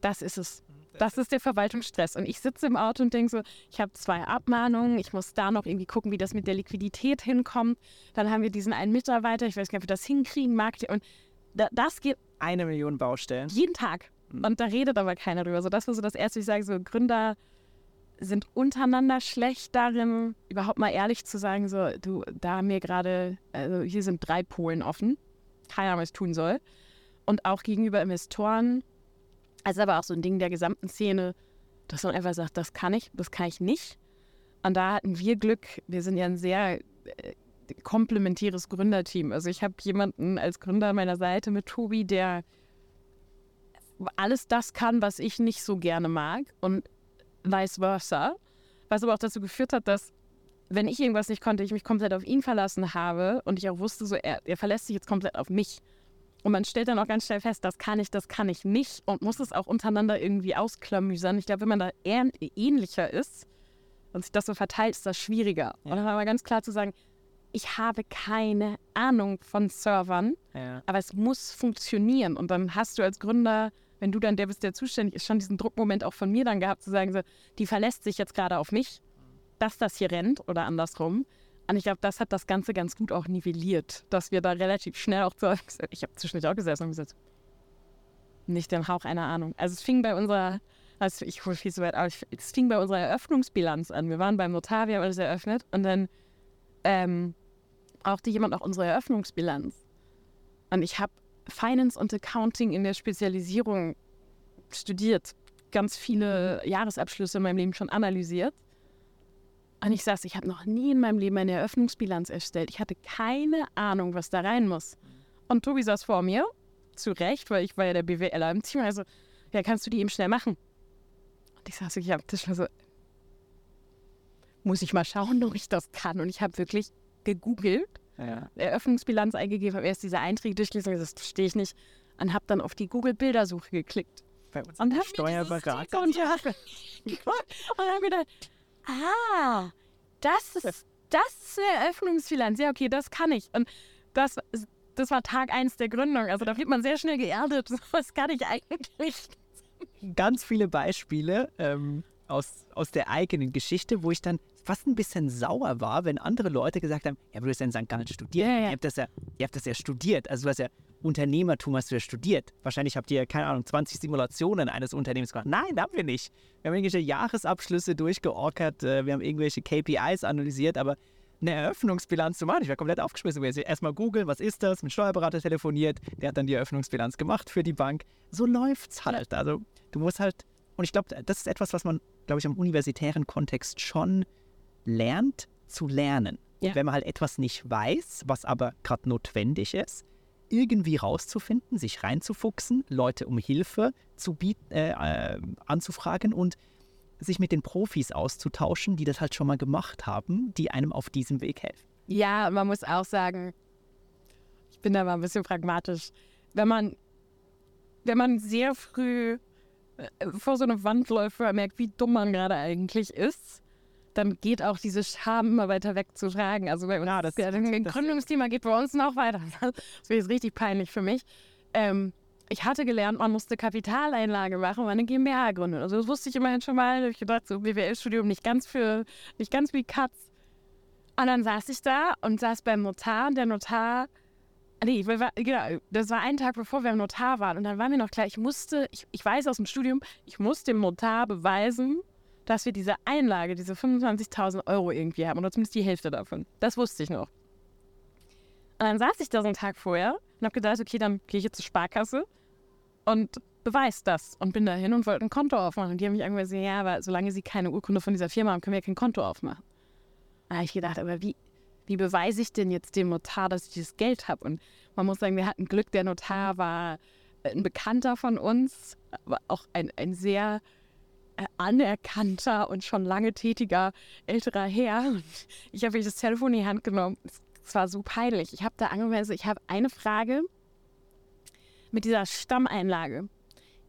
das ist es. Das ist der Verwaltungsstress. Und ich sitze im Auto und denke so, ich habe zwei Abmahnungen, ich muss da noch irgendwie gucken, wie das mit der Liquidität hinkommt. Dann haben wir diesen einen Mitarbeiter, ich weiß gar nicht, ob wir das hinkriegen, Markt. Und das geht. Eine Million Baustellen. Jeden Tag. Mhm. Und da redet aber keiner drüber. So, das war so das Erste, ich sage, so Gründer sind untereinander schlecht darin, überhaupt mal ehrlich zu sagen, so, du, da haben wir gerade, also hier sind drei Polen offen, keiner was tun soll. Und auch gegenüber Investoren, also aber auch so ein Ding der gesamten Szene, dass man einfach sagt, das kann ich, das kann ich nicht. Und da hatten wir Glück, wir sind ja ein sehr äh, komplementäres Gründerteam. Also ich habe jemanden als Gründer an meiner Seite mit Tobi, der alles das kann, was ich nicht so gerne mag und vice versa. Was aber auch dazu geführt hat, dass wenn ich irgendwas nicht konnte, ich mich komplett auf ihn verlassen habe und ich auch wusste, so er, er verlässt sich jetzt komplett auf mich. Und man stellt dann auch ganz schnell fest, das kann ich, das kann ich nicht und muss es auch untereinander irgendwie ausklamüsern. Ich glaube, wenn man da ähnlicher ist und sich das so verteilt, ist das schwieriger. Ja. Und dann war ganz klar zu sagen, ich habe keine Ahnung von Servern, ja. aber es muss funktionieren. Und dann hast du als Gründer, wenn du dann der bist, der zuständig ist, schon diesen Druckmoment auch von mir dann gehabt, zu sagen, so, die verlässt sich jetzt gerade auf mich, dass das hier rennt oder andersrum. Und ich glaube, das hat das Ganze ganz gut auch nivelliert, dass wir da relativ schnell auch zu. Ich habe zwischendurch auch gesessen und gesagt, nicht den Hauch einer Ahnung. Also es fing bei unserer, also ich hole viel zu weit aus, es fing bei unserer Eröffnungsbilanz an. Wir waren beim Notar, wir haben alles eröffnet und dann ähm, brauchte jemand auch unsere Eröffnungsbilanz. Und ich habe Finance und Accounting in der Spezialisierung studiert, ganz viele Jahresabschlüsse in meinem Leben schon analysiert. Und ich saß, ich habe noch nie in meinem Leben eine Eröffnungsbilanz erstellt. Ich hatte keine Ahnung, was da rein muss. Und Tobi saß vor mir, zu Recht, weil ich war ja der BWLer im Team. Also, ja, kannst du die eben schnell machen? Und ich saß wirklich am Tisch war so, muss ich mal schauen, ob ich das kann. Und ich habe wirklich gegoogelt, ja. Eröffnungsbilanz eingegeben, habe erst diese Einträge durchgelesen, das verstehe ich nicht, und habe dann auf die Google-Bildersuche geklickt. Bei uns und Steuerberater. Und, ja, und habe gedacht, ah, das ist, das ist eine Eröffnungsbilanz. Ja, okay, das kann ich. Und das, das war Tag 1 der Gründung. Also da wird man sehr schnell geerdet. Was kann ich eigentlich? Ganz viele Beispiele ähm, aus, aus der eigenen Geschichte, wo ich dann fast ein bisschen sauer war, wenn andere Leute gesagt haben, ja, du hast ja in St. Gallen studiert. Ja, ja. Ihr, habt das ja, ihr habt das ja studiert. Also du hast ja Unternehmertum hast du ja studiert. Wahrscheinlich habt ihr, keine Ahnung, 20 Simulationen eines Unternehmens gemacht. Nein, haben wir nicht. Wir haben irgendwelche Jahresabschlüsse durchgeorkert, äh, wir haben irgendwelche KPIs analysiert, aber eine Eröffnungsbilanz zu machen, ich war komplett aufgeschmissen. Erstmal googeln, was ist das, mit Steuerberater telefoniert, der hat dann die Eröffnungsbilanz gemacht für die Bank. So läuft's halt. Also du musst halt, und ich glaube, das ist etwas, was man, glaube ich, im universitären Kontext schon lernt zu lernen. Ja. Wenn man halt etwas nicht weiß, was aber gerade notwendig ist, irgendwie rauszufinden, sich reinzufuchsen, Leute um Hilfe zu bieten, äh, äh, anzufragen und sich mit den Profis auszutauschen, die das halt schon mal gemacht haben, die einem auf diesem Weg helfen. Ja, man muss auch sagen, ich bin da mal ein bisschen pragmatisch. Wenn man, wenn man sehr früh äh, vor so einer Wand läuft, merkt, wie dumm man gerade eigentlich ist, dann geht auch diese Scham immer weiter weg zu tragen. Also bei uns, ja, das, das, das Gründungsthema geht bei uns noch weiter. Das wäre jetzt richtig peinlich für mich. Ähm, ich hatte gelernt, man musste Kapitaleinlage machen, und eine GmbH gründen. Also das wusste ich immerhin schon mal. Ich gedacht, so BWL-Studium nicht ganz für, nicht ganz wie Katz. Und dann saß ich da und saß beim Notar und der Notar, nee, genau, das war ein Tag bevor wir im Notar waren und dann war mir noch klar, ich musste, ich, ich weiß aus dem Studium, ich muss dem Notar beweisen, dass wir diese Einlage, diese 25.000 Euro irgendwie haben, oder zumindest die Hälfte davon. Das wusste ich noch. Und dann saß ich da so einen Tag vorher und habe gedacht, okay, dann gehe ich jetzt zur Sparkasse und beweise das. Und bin da hin und wollte ein Konto aufmachen. Und die haben mich irgendwann gesagt, ja, aber solange sie keine Urkunde von dieser Firma haben, können wir ja kein Konto aufmachen. Da habe ich gedacht, aber wie, wie beweise ich denn jetzt dem Notar, dass ich dieses Geld habe? Und man muss sagen, wir hatten Glück, der Notar war ein Bekannter von uns, aber auch ein, ein sehr anerkannter und schon lange tätiger älterer Herr. Und ich habe das Telefon in die Hand genommen. Es war so peinlich. Ich habe da angemeldet, ich habe eine Frage. mit dieser Stammeinlage.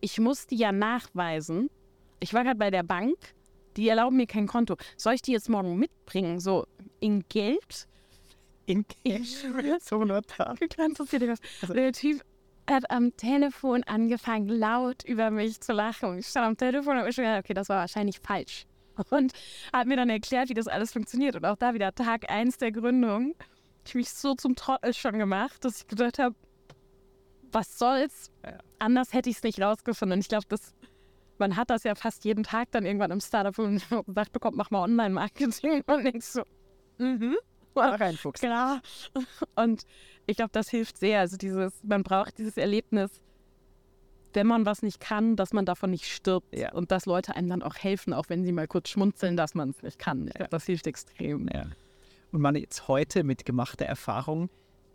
Ich muss die ja nachweisen. Ich war gerade bei der Bank, die erlauben mir kein Konto. Soll ich die jetzt morgen mitbringen, so in Geld? In Ich so notar. Ganz so viel was. Der Typ hat am Telefon angefangen, laut über mich zu lachen. Ich stand am Telefon und hab mir schon gedacht, okay, das war wahrscheinlich falsch. Und hat mir dann erklärt, wie das alles funktioniert. Und auch da wieder Tag 1 der Gründung. Ich mich so zum Trottel schon gemacht, dass ich gedacht habe, was soll's? Ja. Anders hätte ich es nicht rausgefunden. Und ich glaube, das man hat das ja fast jeden Tag dann irgendwann im Startup und sagt bekommt, mach mal Online-Marketing und denkst so, mhm, Mach ein Fuchs. klar. Und ich glaube, das hilft sehr. Also dieses, man braucht dieses Erlebnis, wenn man was nicht kann, dass man davon nicht stirbt Ja. und dass Leute einem dann auch helfen, auch wenn sie mal kurz schmunzeln, dass man es nicht kann. Ich Ja. glaube, das hilft extrem. Ja. Und man jetzt heute mit gemachter Erfahrung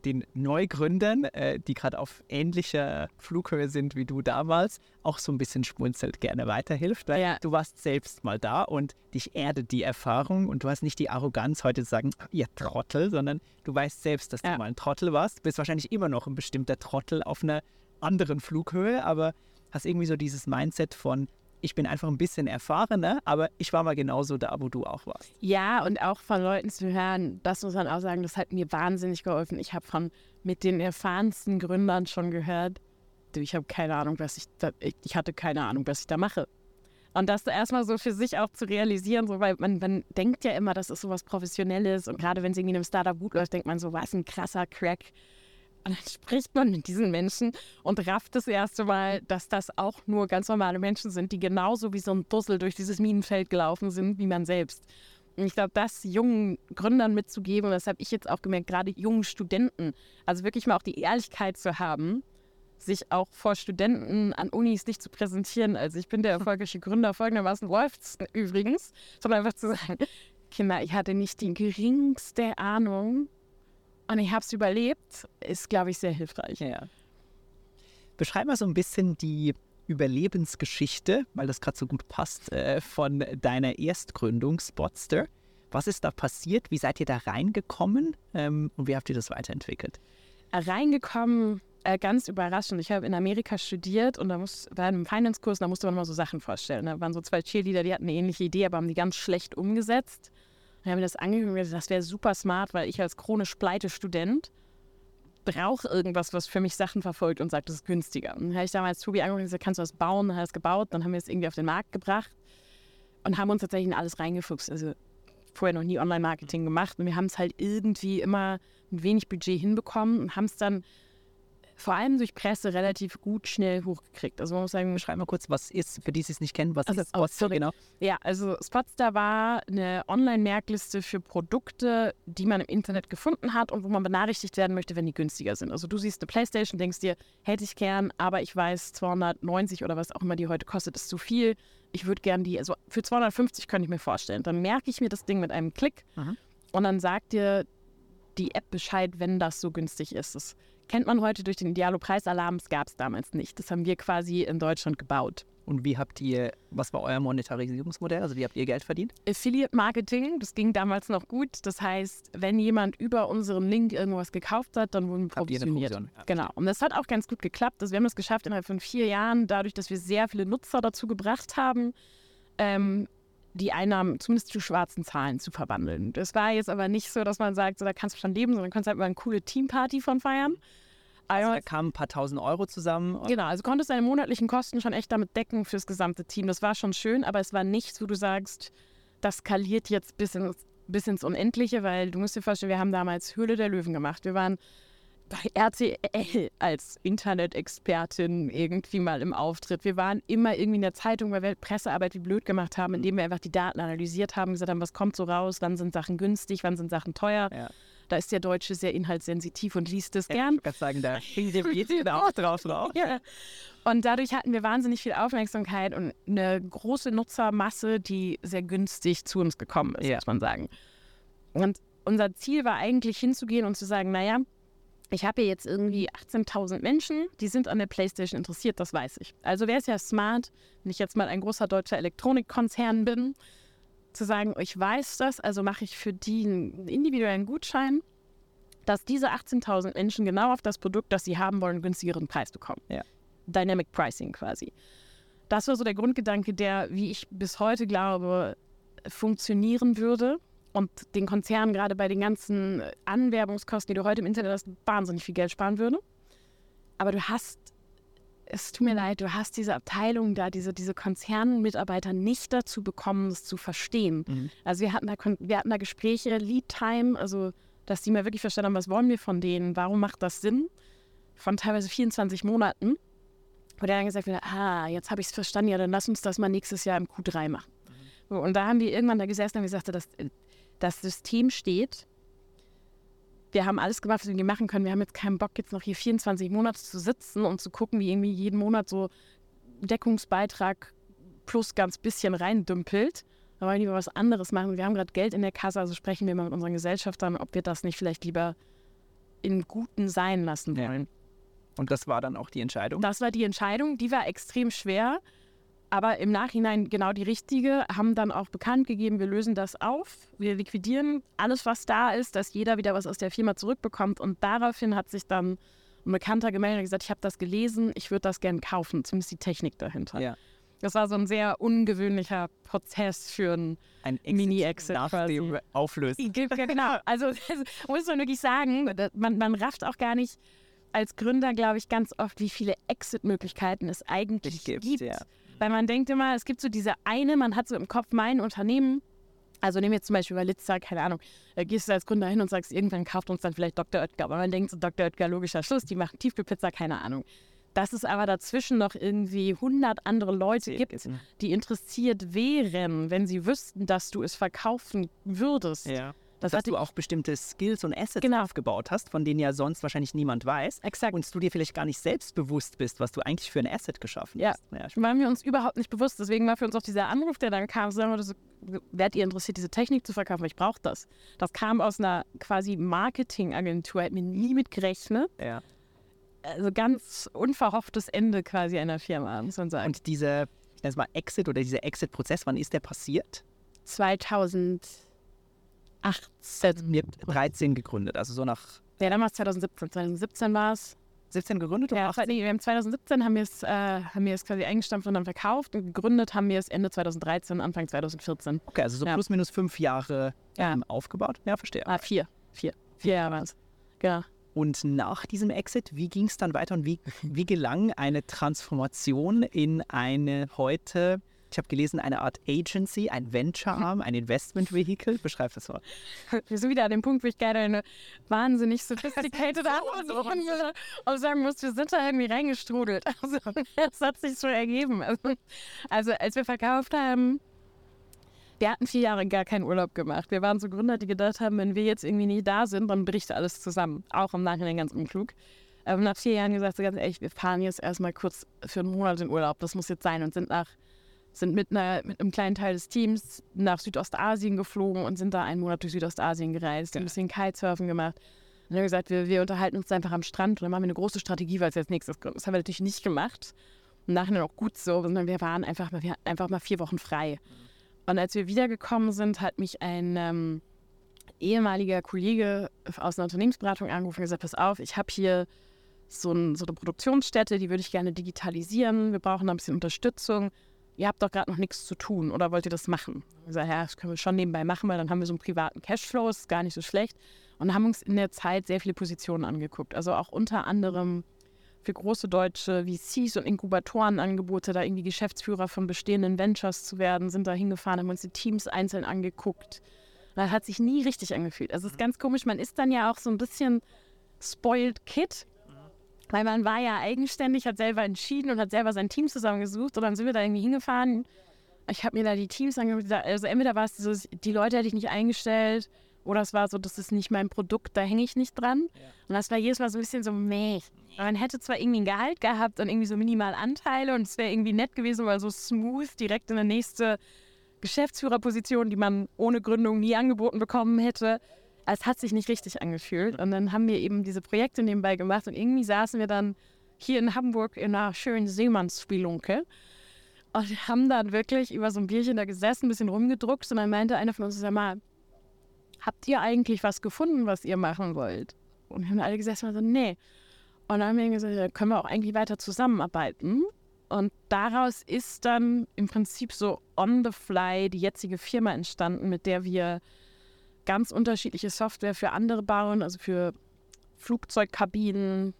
den Neugründern, äh, die gerade auf ähnlicher Flughöhe sind wie du damals, auch so ein bisschen schmunzelt, gerne weiterhilft, weil Ja. du warst selbst mal da und dich erdet die Erfahrung und du hast nicht die Arroganz heute zu sagen, ihr Trottel, sondern du weißt selbst, dass Ja. du mal ein Trottel warst, bist wahrscheinlich immer noch ein bestimmter Trottel auf einer anderen Flughöhe, aber hast irgendwie so dieses Mindset von, ich bin einfach ein bisschen erfahrener, aber ich war mal genauso da, wo du auch warst. Ja, und auch von Leuten zu hören, das muss man auch sagen, das hat mir wahnsinnig geholfen. Ich habe von mit den erfahrensten Gründern schon gehört, ich habe keine Ahnung, was ich da, ich, hatte keine Ahnung, was ich da mache. Und das erstmal so für sich auch zu realisieren, so, weil man, man denkt ja immer, das ist sowas Professionelles und gerade wenn es irgendwie in einem Startup gut läuft, denkt man so, was ein krasser Crack. Und dann spricht man mit diesen Menschen und rafft das erste Mal, dass das auch nur ganz normale Menschen sind, die genauso wie so ein Dussel durch dieses Minenfeld gelaufen sind, wie man selbst. Und ich glaube, das jungen Gründern mitzugeben, und das habe ich jetzt auch gemerkt, gerade jungen Studenten, also wirklich mal auch die Ehrlichkeit zu haben, sich auch vor Studenten an Unis nicht zu präsentieren. Also ich bin der erfolgreiche Gründer, folgendermaßen läuft es übrigens, sondern einfach zu sagen, Kinder, ich hatte nicht die geringste Ahnung und ich habe es überlebt, ist, glaube ich, sehr hilfreich. Ja. Beschreib mal so ein bisschen die Überlebensgeschichte, weil das gerade so gut passt, äh, von deiner Erstgründung Spotster. Was ist da passiert? Wie seid ihr da reingekommen? Ähm, und wie habt ihr das weiterentwickelt? reingekommen, äh, ganz überraschend. Ich habe in Amerika studiert und da muss, war einem Finance-Kurs, da musste man mal so Sachen vorstellen. Da waren so zwei Cheerleader, die hatten eine ähnliche Idee, aber haben die ganz schlecht umgesetzt. Dann haben wir das angeguckt und gesagt, das wäre super smart, weil ich als chronisch pleite Student brauche irgendwas, was für mich Sachen verfolgt und sagt, das ist günstiger. Und dann habe ich damals Tobi angeguckt und gesagt, kannst du was bauen? Dann hat er es gebaut, dann haben wir es irgendwie auf den Markt gebracht und haben uns tatsächlich in alles reingefuchst. Also vorher noch nie Online-Marketing gemacht und wir haben es halt irgendwie immer mit wenig Budget hinbekommen und haben es dann vor allem durch Presse relativ gut schnell hochgekriegt. Also man muss sagen, Beschreib mal kurz, was ist, für die es nicht kennen, was Also, ist oh, Spotster sorry. genau? ja, also Spotstar war eine Online-Merkliste für Produkte, die man im Internet gefunden hat und wo man benachrichtigt werden möchte, wenn die günstiger sind. Also du siehst eine Playstation, denkst dir, hätte ich gern, aber ich weiß, 290 oder was auch immer die heute kostet, ist zu viel. Ich würde gern die, also für 250 könnte ich mir vorstellen. Dann merke ich mir das Ding mit einem Klick Mhm. und dann sagt dir die App Bescheid, wenn das so günstig ist. Das kennt man heute durch den Idealo-Preisalarm, das gab es damals nicht. Das haben wir quasi in Deutschland gebaut. Und wie habt ihr, was war euer Monetarisierungsmodell? Also wie habt ihr Geld verdient? Affiliate Marketing, das ging damals noch gut. Das heißt, wenn jemand über unseren Link irgendwas gekauft hat, dann wurden wir ihr eine provisioniert. Provision? Ja, Genau. Und das hat auch ganz gut geklappt. Also wir haben es geschafft innerhalb von vier Jahren, dadurch, dass wir sehr viele Nutzer dazu gebracht haben, ähm, die Einnahmen zumindest zu schwarzen Zahlen zu verwandeln. Das war jetzt aber nicht so, dass man sagt, so, da kannst du schon leben, sondern kannst halt mal eine coole Teamparty von feiern. Also Aber da kamen ein paar tausend Euro zusammen. Genau, also konntest deine monatlichen Kosten schon echt damit decken fürs gesamte Team. Das war schon schön, aber es war nichts, wo du sagst, das skaliert jetzt bis ins, bis ins Unendliche, weil du musst dir vorstellen, wir haben damals Höhle der Löwen gemacht. Wir waren bei RTL als Internet-Expertin irgendwie mal im Auftritt. Wir waren immer irgendwie in der Zeitung, weil wir halt Pressearbeit wie blöd gemacht haben, indem wir einfach die Daten analysiert haben, gesagt haben, was kommt so raus, wann sind Sachen günstig, wann sind Sachen teuer. Ja. Da ist der Deutsche sehr inhaltssensitiv und liest es Ja, gern. Ich kann sagen, da geht ihr auch drauf drauf. Ja. Und dadurch hatten wir wahnsinnig viel Aufmerksamkeit und eine große Nutzermasse, die sehr günstig zu uns gekommen ist, muss man sagen. Und unser Ziel war eigentlich hinzugehen und zu sagen, naja, ich habe hier jetzt irgendwie 18.000 Menschen, die sind an der Playstation interessiert, das weiß ich. Also wäre es ja smart, wenn ich jetzt mal ein großer deutscher Elektronikkonzern bin, zu sagen, ich weiß das, also mache ich für die einen individuellen Gutschein. dass diese 18.000 Menschen genau auf das Produkt, das sie haben wollen, einen günstigeren Preis bekommen. Ja. Dynamic Pricing quasi. Das war so der Grundgedanke, der, wie ich bis heute glaube, funktionieren würde und den Konzernen gerade bei den ganzen Anwerbungskosten, die du heute im Internet hast, wahnsinnig viel Geld sparen würde. Aber du hast, es tut mir leid, du hast diese Abteilung da, diese, diese Konzernmitarbeiter nicht dazu bekommen, es zu verstehen. Mhm. Also wir hatten, da, wir hatten da Gespräche, Lead Time, also dass die mal wirklich verstanden haben, was wollen wir von denen, warum macht das Sinn, von teilweise 24 Monaten. Wo der dann gesagt wird, ah, jetzt habe ich es verstanden, ja, dann lass uns das mal nächstes Jahr im Q3 machen. So, und da haben wir irgendwann da gesessen und gesagt, das, das System steht, wir haben alles gemacht, was wir machen können. Wir haben jetzt keinen Bock, jetzt noch hier 24 Monate zu sitzen und zu gucken, wie irgendwie jeden Monat so Deckungsbeitrag plus ganz bisschen reindümpelt. Da wollen wir lieber was anderes machen. Wir haben gerade Geld in der Kasse, also sprechen wir mal mit unseren Gesellschaftern, ob wir das nicht vielleicht lieber in Guten sein lassen Ja. wollen. Und das war dann auch die Entscheidung. Das war die Entscheidung, die war extrem schwer, aber im Nachhinein genau die richtige, haben dann auch bekannt gegeben, wir lösen das auf, wir liquidieren alles, was da ist, dass jeder wieder was aus der Firma zurückbekommt und daraufhin hat sich dann ein Bekannter gemeldet und gesagt, ich habe das gelesen, ich würde das gern kaufen, zumindest die Technik dahinter. Ja. Das war so ein sehr ungewöhnlicher Prozess für ein Ein Mini-Exit nach quasi. dem Auflösen. genau. Also muss man wirklich sagen, man, man rafft auch gar nicht als Gründer, glaube ich, ganz oft, wie viele Exit-Möglichkeiten es eigentlich Gibt, gibt. ja. Weil man denkt immer, es gibt so diese eine, man hat so im Kopf mein Unternehmen. Also nehmen wir jetzt zum Beispiel bei Litza, keine Ahnung, äh, gehst du als Gründer hin und sagst, irgendwann kauft uns dann vielleicht Dr. Oetker. Aber man denkt so, Dr. Oetker, logischer Schluss, die machen Tiefkühlpizza, keine Ahnung. Dass es aber dazwischen noch irgendwie 100 andere Leute gibt, die interessiert wären, wenn sie wüssten, dass du es verkaufen würdest. Ja. Das dass du auch bestimmte Skills und Assets Genau. aufgebaut hast, von denen ja sonst wahrscheinlich niemand weiß. Exakt. Und du dir vielleicht gar nicht selbst bewusst bist, was du eigentlich für ein Asset geschaffen Ja. hast. Ja, waren wir uns überhaupt nicht bewusst. Deswegen war für uns auch dieser Anruf, der dann kam, sagen wir, so, werdet ihr interessiert, diese Technik zu verkaufen? Ich brauche das. Das kam aus einer quasi Marketingagentur, hat mir nie mit gerechnet. ja. Also ganz unverhofftes Ende quasi einer Firma, muss man sagen. Und diese, ich nenne es mal Exit oder dieser Exit-Prozess, wann ist der passiert? 2018. Ihr habt 13 gegründet, also so nach Ja, dann war es 2017. 2017 war es. 17 gegründet oder Ja, 18? nee, wir haben 2017 haben wir es, äh, haben wir es quasi eingestampft und dann verkauft. Und gegründet haben wir es Ende 2013, Anfang 2014. Okay, also so Ja. plus minus fünf Jahre Ja. ähm, aufgebaut. Ja, verstehe. Ah, vier. Vier. Vier Jahre waren es. Genau. Und nach diesem Exit, wie ging es dann weiter und wie, wie gelang eine Transformation in eine heute, ich habe gelesen, eine Art Agency, ein Venture-Arm, ein Investment-Vehicle? Beschreib das mal. Wir sind wieder an dem Punkt, wo ich gerne eine wahnsinnig sophisticated Antwort geben würde und sagen muss, wir sind da irgendwie reingestrudelt. Also, das hat sich so ergeben. Also, also, als wir verkauft haben, wir hatten vier Jahre gar keinen Urlaub gemacht. Wir waren so Gründer, die gedacht haben, wenn wir jetzt irgendwie nicht da sind, dann bricht alles zusammen. Auch im Nachhinein ganz unklug. Ähm, nach vier Jahren gesagt, so ganz ehrlich, wir fahren jetzt erstmal kurz für einen Monat in Urlaub. Das muss jetzt sein und sind nach sind mit, einer, mit einem kleinen Teil des Teams nach Südostasien geflogen und sind da einen Monat durch Südostasien gereist, ein bisschen Kitesurfen gemacht. Und dann haben wir gesagt, wir, wir unterhalten uns einfach am Strand und dann machen wir eine große Strategie, weil es jetzt nächstes gründen. Das haben wir natürlich nicht gemacht. Im Nachhinein auch gut so, sondern wir waren einfach mal, einfach mal vier Wochen frei. Und als wir wiedergekommen sind, hat mich ein ähm, ehemaliger Kollege aus einer Unternehmensberatung angerufen und gesagt, pass auf, ich habe hier so, ein, so eine Produktionsstätte, die würde ich gerne digitalisieren. Wir brauchen da ein bisschen Unterstützung. Ihr habt doch gerade noch nichts zu tun oder wollt ihr das machen? Ich sage, ja, das können wir schon nebenbei machen, weil dann haben wir so einen privaten Cashflow, das ist gar nicht so schlecht. Und haben uns in der Zeit sehr viele Positionen angeguckt. Also auch unter anderem für große deutsche VCs und Inkubatorenangebote, da irgendwie Geschäftsführer von bestehenden Ventures zu werden, sind da hingefahren, haben uns die Teams einzeln angeguckt. Das hat sich nie richtig angefühlt. Also es ist ganz komisch, man ist dann ja auch so ein bisschen spoiled kid, weil man war ja eigenständig, hat selber entschieden und hat selber sein Team zusammengesucht. Und dann sind wir da irgendwie hingefahren. Ich habe mir da die Teams angeguckt. Also entweder war es so, die Leute hätte ich nicht eingestellt oder es war so, das ist nicht mein Produkt, da hänge ich nicht dran. Und das war jedes Mal so ein bisschen so, meh. Man hätte zwar irgendwie ein Gehalt gehabt und irgendwie so minimal Anteile und es wäre irgendwie nett gewesen, weil so smooth direkt in eine nächste Geschäftsführerposition, die man ohne Gründung nie angeboten bekommen hätte. Es hat sich nicht richtig angefühlt. Und dann haben wir eben diese Projekte nebenbei gemacht und irgendwie saßen wir dann hier in Hamburg in einer schönen Seemannsspielunke und haben dann wirklich über so ein Bierchen da gesessen, ein bisschen rumgedruckt und dann meinte einer von uns, sag mal, habt ihr eigentlich was gefunden, was ihr machen wollt? Und wir haben alle gesessen und so, nee. Und dann haben wir gesagt, ja, können wir auch eigentlich weiter zusammenarbeiten. Und daraus ist dann im Prinzip so on the fly die jetzige Firma entstanden, mit der wir ganz unterschiedliche Software für andere bauen, also für Flugzeugkabinen,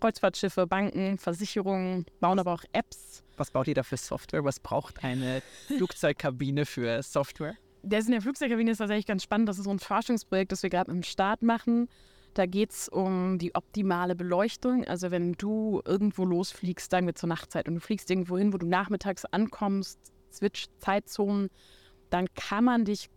Kreuzfahrtschiffe, Banken, Versicherungen, bauen aber auch Apps. Was baut ihr da für Software? Was braucht eine Flugzeugkabine für Software? Das in der Flugzeugkabine ist tatsächlich ganz spannend. Das ist so ein Forschungsprojekt, das wir gerade im Start machen. Da geht es um die optimale Beleuchtung. Also wenn du irgendwo losfliegst, sagen wir zur Nachtzeit, und du fliegst irgendwo hin, wo du nachmittags ankommst, switch Zeitzonen, dann kann man dich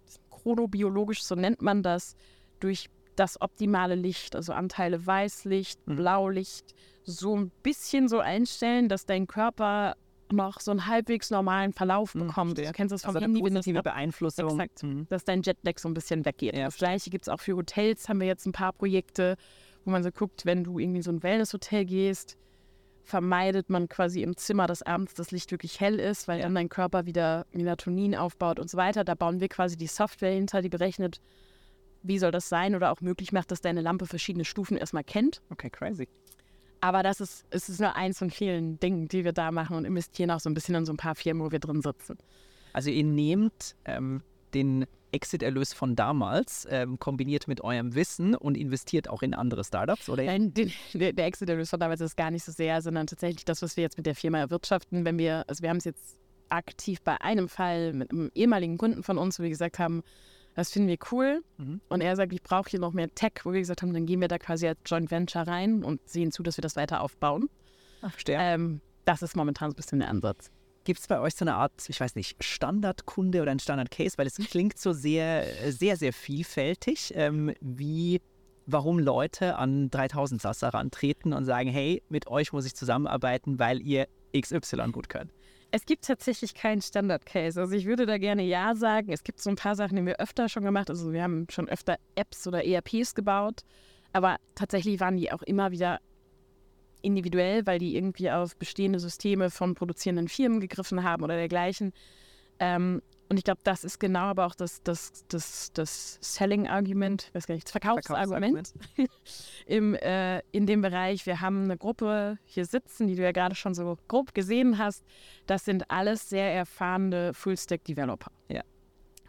chronobiologisch, so nennt man das, durch das optimale Licht, also Anteile Weißlicht, Mhm. Blaulicht, so ein bisschen so einstellen, dass dein Körper noch so einen halbwegs normalen Verlauf Mhm, bekommt. verstehe. Du kennst das vom Also eine Handy, das positive ab- Beeinflussung. Exakt. Mhm. dass dein Jetlag so ein bisschen weggeht. Ja, das gleiche gibt es auch für Hotels, haben wir jetzt ein paar Projekte, wo man so guckt, wenn du irgendwie in so ein Wellnesshotel gehst, vermeidet man quasi im Zimmer, dass abends das Licht wirklich hell ist, weil dann dein Körper wieder Melatonin aufbaut und so weiter. Da bauen wir quasi die Software hinter, die berechnet, wie soll das sein oder auch möglich macht, dass deine Lampe verschiedene Stufen erstmal kennt. Okay, crazy. Aber das ist, es ist nur eins von vielen Dingen, die wir da machen und investieren auch so ein bisschen in so ein paar Firmen, wo wir drin sitzen. Also ihr nehmt ähm, den Exit-Erlös von damals, ähm, kombiniert mit eurem Wissen und investiert auch in andere Startups, oder? Nein, den, der, der Exit-Erlös von damals ist gar nicht so sehr, sondern tatsächlich das, was wir jetzt mit der Firma erwirtschaften. Wenn wir, also wir haben es jetzt aktiv bei einem Fall mit einem ehemaligen Kunden von uns, wo wir gesagt haben, das finden wir cool. Mhm. Und er sagt, ich brauche hier noch mehr Tech, wo wir gesagt haben, dann gehen wir da quasi als Joint Venture rein und sehen zu, dass wir das weiter aufbauen. Ach. Ähm, das ist momentan so ein bisschen der Ansatz. Gibt es bei euch so eine Art, ich weiß nicht, Standardkunde oder ein Standard-Case? Weil es klingt so sehr, sehr, sehr vielfältig, ähm, wie warum Leute an 3000 SAS herantreten und sagen, hey, mit euch muss ich zusammenarbeiten, weil ihr XY gut könnt. Es gibt tatsächlich keinen Standard-Case. Also ich würde da gerne Ja sagen. Es gibt so ein paar Sachen, die wir öfter schon gemacht Also wir haben schon öfter Apps oder ERPs gebaut. Aber tatsächlich waren die auch immer wieder individuell, weil die irgendwie auf bestehende Systeme von produzierenden Firmen gegriffen haben oder dergleichen. Ähm, und ich glaube, das ist genau aber auch das, das, das, das Selling-Argument, weiß gar nicht, das Verkaufsargument im, äh, in dem Bereich. Wir haben eine Gruppe hier sitzen, die du ja gerade schon so grob gesehen hast. Das sind alles sehr erfahrene Full-Stack-Developer. Ja.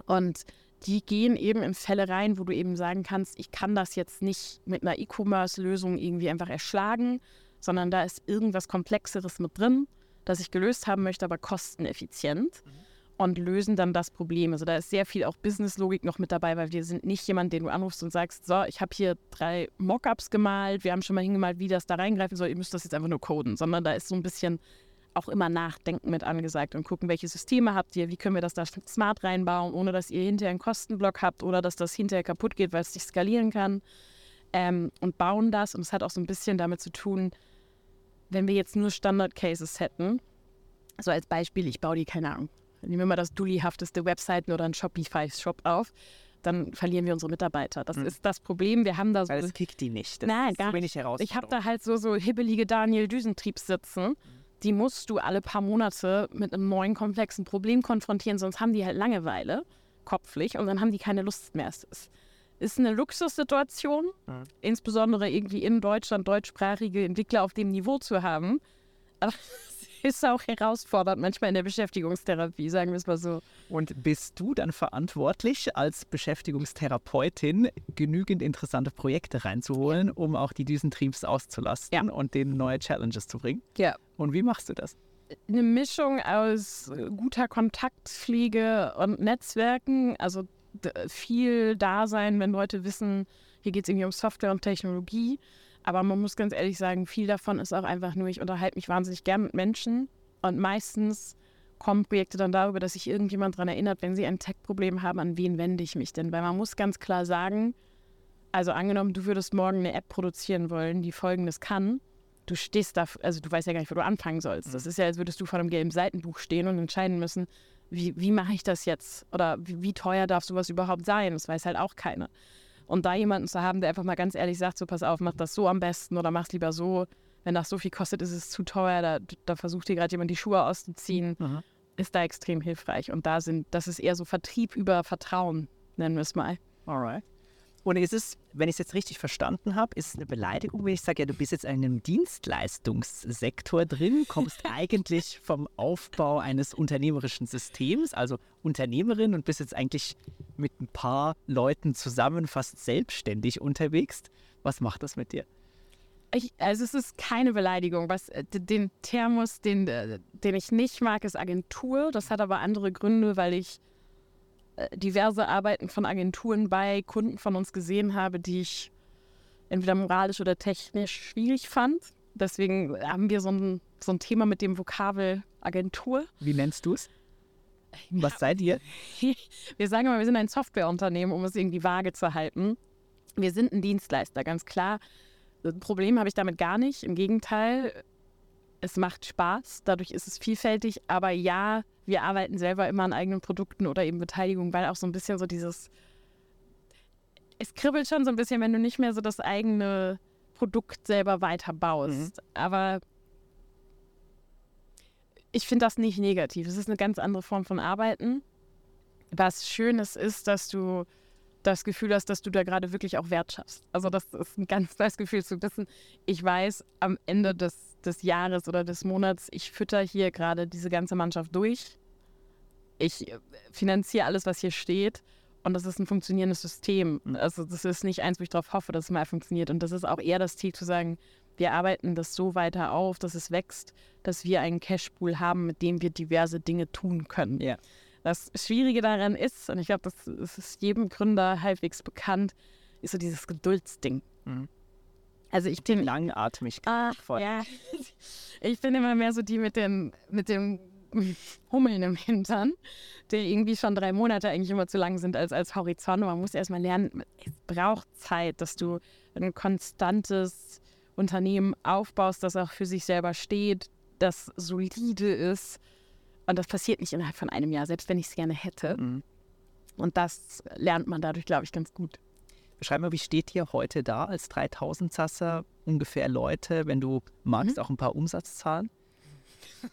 Und die gehen eben in Fälle rein, wo du eben sagen kannst, ich kann das jetzt nicht mit einer E-Commerce-Lösung irgendwie einfach erschlagen, sondern da ist irgendwas Komplexeres mit drin, das ich gelöst haben möchte, aber kosteneffizient und lösen dann das Problem. Also da ist sehr viel auch Businesslogik noch mit dabei, weil wir sind nicht jemand, den du anrufst und sagst, so, ich habe hier drei Mockups gemalt, wir haben schon mal hingemalt, wie das da reingreifen soll, ihr müsst das jetzt einfach nur coden, sondern da ist so ein bisschen auch immer Nachdenken mit angesagt und gucken, welche Systeme habt ihr, wie können wir das da smart reinbauen, ohne dass ihr hinterher einen Kostenblock habt oder dass das hinterher kaputt geht, weil es nicht skalieren kann. Ähm, und bauen das. Und es hat auch so ein bisschen damit zu tun, wenn wir jetzt nur Standard-Cases hätten, so als Beispiel, ich baue die, keine Ahnung, nehmen wir mal das dullyhafteste Webseiten oder einen Shopify-Shop auf, dann verlieren wir unsere Mitarbeiter. Das Mhm. ist das Problem. Wir haben da so Weil es kickt die nicht. Das Nein, ist gar wenig Herausforderung. ich habe da halt so, so hibbelige Daniel Düsentriebs sitzen. Die musst du alle paar Monate mit einem neuen komplexen Problem konfrontieren, sonst haben die halt Langeweile, kopflich, und dann haben die keine Lust mehr. Es ist, ist eine Luxussituation, Mhm. insbesondere irgendwie in Deutschland deutschsprachige Entwickler auf dem Niveau zu haben. Aber es ist auch herausfordernd, manchmal in der Beschäftigungstherapie, sagen wir es mal so. Und bist du dann verantwortlich, als Beschäftigungstherapeutin genügend interessante Projekte reinzuholen, um auch die Düsentriebs auszulasten Ja. und denen neue Challenges zu bringen? Ja. Und wie machst du das? eine Mischung aus guter Kontaktpflege und Netzwerken, also viel da sein, wenn Leute wissen, hier geht es irgendwie um Software und Technologie. Aber man muss ganz ehrlich sagen, viel davon ist auch einfach nur, ich unterhalte mich wahnsinnig gern mit Menschen und meistens kommen Projekte dann darüber, dass sich irgendjemand daran erinnert, wenn sie ein Tech-Problem haben, an wen wende ich mich denn? Weil man muss ganz klar sagen, also angenommen, du würdest morgen eine App produzieren wollen, die folgendes kann, du stehst da, also du weißt ja gar nicht, wo du anfangen sollst. Das ist ja, als würdest du vor einem gelben Seitenbuch stehen und entscheiden müssen, wie, wie mache ich das jetzt? Oder wie, wie teuer darf sowas überhaupt sein? Das weiß halt auch keiner. Und da jemanden zu haben, der einfach mal ganz ehrlich sagt, so pass auf, mach das so am besten oder mach lieber so. Wenn das so viel kostet, ist es zu teuer. Da, da versucht dir gerade jemand die Schuhe auszuziehen. Mhm. Ist da extrem hilfreich. Und da sind, das ist eher so Vertrieb über Vertrauen, nennen wir es mal. Alright. Und ist es, wenn ich es jetzt richtig verstanden habe, ist es eine Beleidigung, wenn ich sage, ja, du bist jetzt in einem Dienstleistungssektor drin, kommst eigentlich vom Aufbau eines unternehmerischen Systems, also Unternehmerin und bist jetzt eigentlich mit ein paar Leuten zusammen fast selbstständig unterwegs. Was macht das mit dir? Ich, also es ist keine Beleidigung. Was, äh, den Termus, den, äh, den ich nicht mag, ist Agentur. Das hat aber andere Gründe, weil ich diverse Arbeiten von Agenturen bei Kunden von uns gesehen habe, die ich entweder moralisch oder technisch schwierig fand. Deswegen haben wir so ein, so ein Thema mit dem Vokabel Agentur. Wie nennst du es? Was seid ihr? Wir sagen immer, wir sind ein Softwareunternehmen, um es irgendwie vage zu halten. Wir sind ein Dienstleister, ganz klar. Ein Problem habe ich damit gar nicht. Im Gegenteil, es macht Spaß, dadurch ist es vielfältig. Aber ja, wir arbeiten selber immer an eigenen Produkten oder eben Beteiligung, weil auch so ein bisschen so dieses. Es kribbelt schon so ein bisschen, wenn du nicht mehr so das eigene Produkt selber weiterbaust. Aber ich finde das nicht negativ. Es ist eine ganz andere Form von Arbeiten. Was Schönes ist, dass du das Gefühl hast, dass du da gerade wirklich auch Wert schaffst. Also das ist ein ganz neues Gefühl zu wissen, ich weiß am Ende des, des Jahres oder des Monats, ich fütter hier gerade diese ganze Mannschaft durch. Ich äh, finanziere alles, was hier steht. Und das ist ein funktionierendes System. Also das ist nicht eins, wo ich darauf hoffe, dass es mal funktioniert. Und das ist auch eher das Ziel zu sagen, wir arbeiten das so weiter auf, dass es wächst, dass wir einen Cashpool haben, mit dem wir diverse Dinge tun können. Ja. Das Schwierige daran ist, und ich glaube, das, das ist jedem Gründer halbwegs bekannt, ist so dieses Geduldsding. Mhm. Also ich bin Langatmig. Ah, Voll. ja. Ich bin immer mehr so die mit dem, mit dem Hummeln im Hintern, der irgendwie schon drei Monate eigentlich immer zu lang sind als, als Horizont. Man muss erstmal lernen, es braucht Zeit, dass du ein konstantes Unternehmen aufbaust, das auch für sich selber steht, das solide ist. Und das passiert nicht innerhalb von einem Jahr, selbst wenn ich es gerne hätte. Mhm. Und das lernt man dadurch, glaube ich, ganz gut. Beschreib mal, wie steht ihr heute da als 3000 Sasser? Ungefähr Leute, wenn du magst, auch ein paar Umsatzzahlen?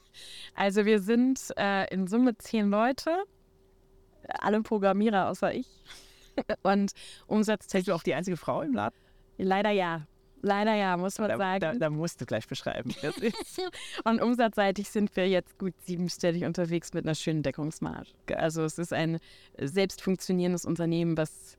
Also wir sind äh, in Summe zehn Leute, alle Programmierer außer ich. Und Bist umsatztechnisch du auch die einzige Frau im Laden? leider ja. Leider ja, muss man Da, sagen. da, da musst du gleich beschreiben. Und umsatzseitig sind wir jetzt gut siebenstellig unterwegs mit einer schönen Deckungsmarge. Also es ist ein selbst funktionierendes Unternehmen, was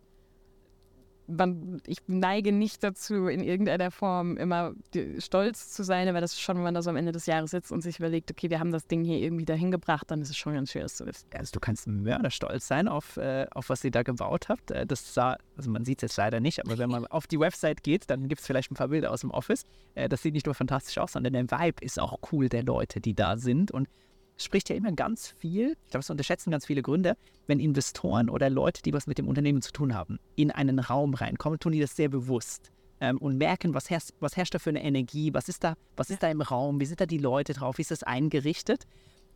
man, ich neige nicht dazu, in irgendeiner Form immer stolz zu sein, aber das ist schon, wenn man da so am Ende des Jahres sitzt und sich überlegt, okay, wir haben das Ding hier irgendwie dahin gebracht, dann ist es schon ganz schön, das zu wissen. Also du kannst mörderstolz sein auf, äh, auf was ihr da gebaut habt. Äh, Das sah, also man sieht es jetzt leider nicht, aber wenn man auf die Website geht, dann gibt es vielleicht ein paar Bilder aus dem Office. Äh, Das sieht nicht nur fantastisch aus, sondern der Vibe ist auch cool der Leute, die da sind. Und spricht ja immer ganz viel, ich glaube, das unterschätzen ganz viele Gründer, wenn Investoren oder Leute, die was mit dem Unternehmen zu tun haben, in einen Raum reinkommen, tun die das sehr bewusst. Ähm, und merken, was herrscht, was herrscht da für eine Energie, was ist da, was ist da im Raum, wie sind da die Leute drauf, wie ist das eingerichtet.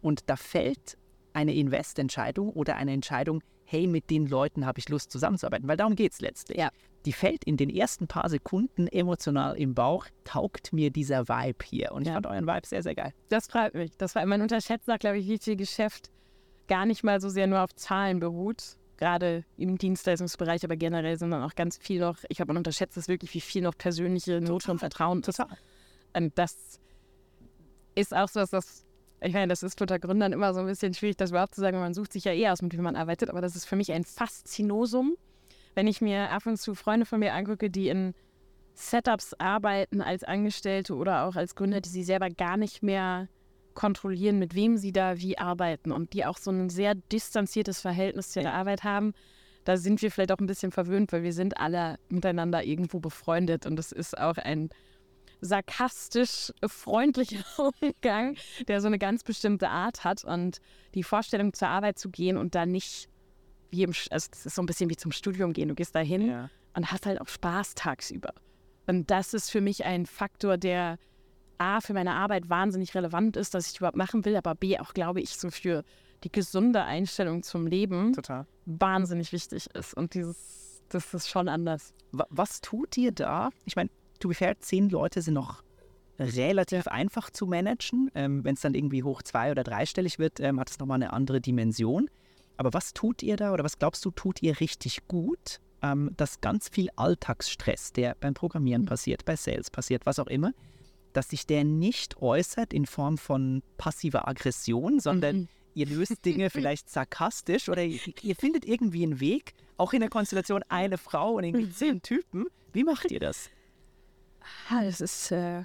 Und da fällt eine Investentscheidung oder eine Entscheidung, hey, mit den Leuten habe ich Lust zusammenzuarbeiten, weil darum geht es letztlich. Ja. Die fällt in den ersten paar Sekunden emotional im Bauch, taugt mir dieser Vibe hier. Und ich Ja. fand euren Vibe sehr, sehr geil. Das freut mich. Das war, man unterschätzt auch, glaube ich, wie viel Geschäft gar nicht mal so sehr nur auf Zahlen beruht. Gerade im Dienstleistungsbereich, aber generell sind dann auch ganz viel noch, ich glaube, man unterschätzt es wirklich, wie viel noch persönliche Not und Vertrauen ist. Total. Und das ist auch so, dass das, ich meine, das ist unter Gründern immer so ein bisschen schwierig, das überhaupt zu sagen, man sucht sich ja eh aus, mit wem man arbeitet, aber das ist für mich ein Faszinosum, wenn ich mir ab und zu Freunde von mir angucke, die in Setups arbeiten als Angestellte oder auch als Gründer, die sie selber gar nicht mehr kontrollieren, mit wem sie da wie arbeiten und die auch so ein sehr distanziertes Verhältnis zu ihrer Arbeit haben. Da sind wir vielleicht auch ein bisschen verwöhnt, weil wir sind alle miteinander irgendwo befreundet und das ist auch ein sarkastisch freundlicher Umgang, der so eine ganz bestimmte Art hat und die Vorstellung zur Arbeit zu gehen und da nicht wie im, also das ist so ein bisschen wie zum Studium gehen. Du gehst da hin Ja. und hast halt auch Spaß tagsüber. Und das ist für mich ein Faktor, der A, für meine Arbeit wahnsinnig relevant ist, dass ich überhaupt machen will, aber B, auch glaube ich, so für die gesunde Einstellung zum Leben Total. wahnsinnig wichtig ist. Und dieses, das ist schon anders. Wa- Was tut ihr da? Ich meine, to be fair, zehn Leute sind noch relativ einfach zu managen. Ähm, Wenn es dann irgendwie hoch zwei- oder dreistellig wird, ähm, hat es nochmal eine andere Dimension. Aber was tut ihr da oder was glaubst du, tut ihr richtig gut, ähm, dass ganz viel Alltagsstress, der beim Programmieren passiert, bei Sales passiert, was auch immer, dass sich der nicht äußert in Form von passiver Aggression, sondern Mhm. ihr löst Dinge vielleicht sarkastisch oder ihr, ihr findet irgendwie einen Weg, auch in der Konstellation eine Frau und irgendwie zehn Typen. Wie macht ihr das? Das ist, äh,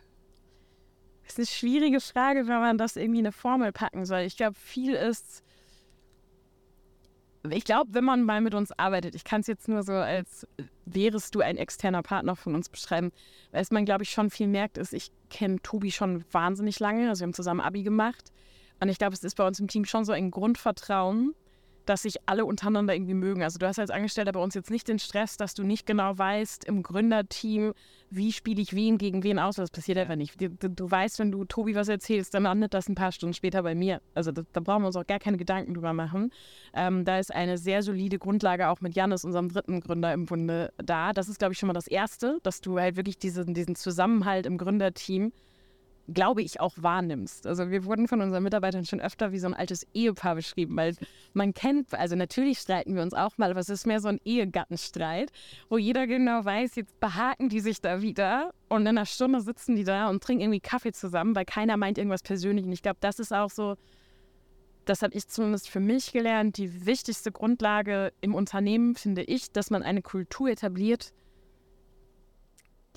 ist eine schwierige Frage, wenn man das irgendwie in eine Formel packen soll. Ich glaube, viel ist. Ich glaube, wenn man mal mit uns arbeitet, ich kann es jetzt nur so als wärest du ein externer Partner von uns beschreiben, was man, glaube ich, schon viel merkt, ist, ich kenne Tobi schon wahnsinnig lange, also wir haben zusammen Abi gemacht. Und ich glaube, es ist bei uns im Team schon so ein Grundvertrauen, dass sich alle untereinander irgendwie mögen. Also du hast als Angestellter bei uns jetzt nicht den Stress, dass du nicht genau weißt im Gründerteam, wie spiele ich wen gegen wen aus. Das passiert einfach nicht. Du, du, weißt, wenn du Tobi was erzählst, dann landet das ein paar Stunden später bei mir. Also da, da brauchen wir uns auch gar keine Gedanken drüber machen. Ähm, da ist eine sehr solide Grundlage auch mit Janis, unserem dritten Gründer im Bunde, da. Das ist, glaube ich, schon mal das Erste, dass du halt wirklich diesen, diesen Zusammenhalt im Gründerteam glaube ich, auch wahrnimmst. Also wir wurden von unseren Mitarbeitern schon öfter wie so ein altes Ehepaar beschrieben, weil man kennt, also natürlich streiten wir uns auch mal, aber es ist mehr so ein Ehegattenstreit, wo jeder genau weiß, jetzt behaken die sich da wieder und in einer Stunde sitzen die da und trinken irgendwie Kaffee zusammen, weil keiner meint irgendwas persönlich. Und ich glaube, das ist auch so, das habe ich zumindest für mich gelernt, die wichtigste Grundlage im Unternehmen, finde ich, dass man eine Kultur etabliert,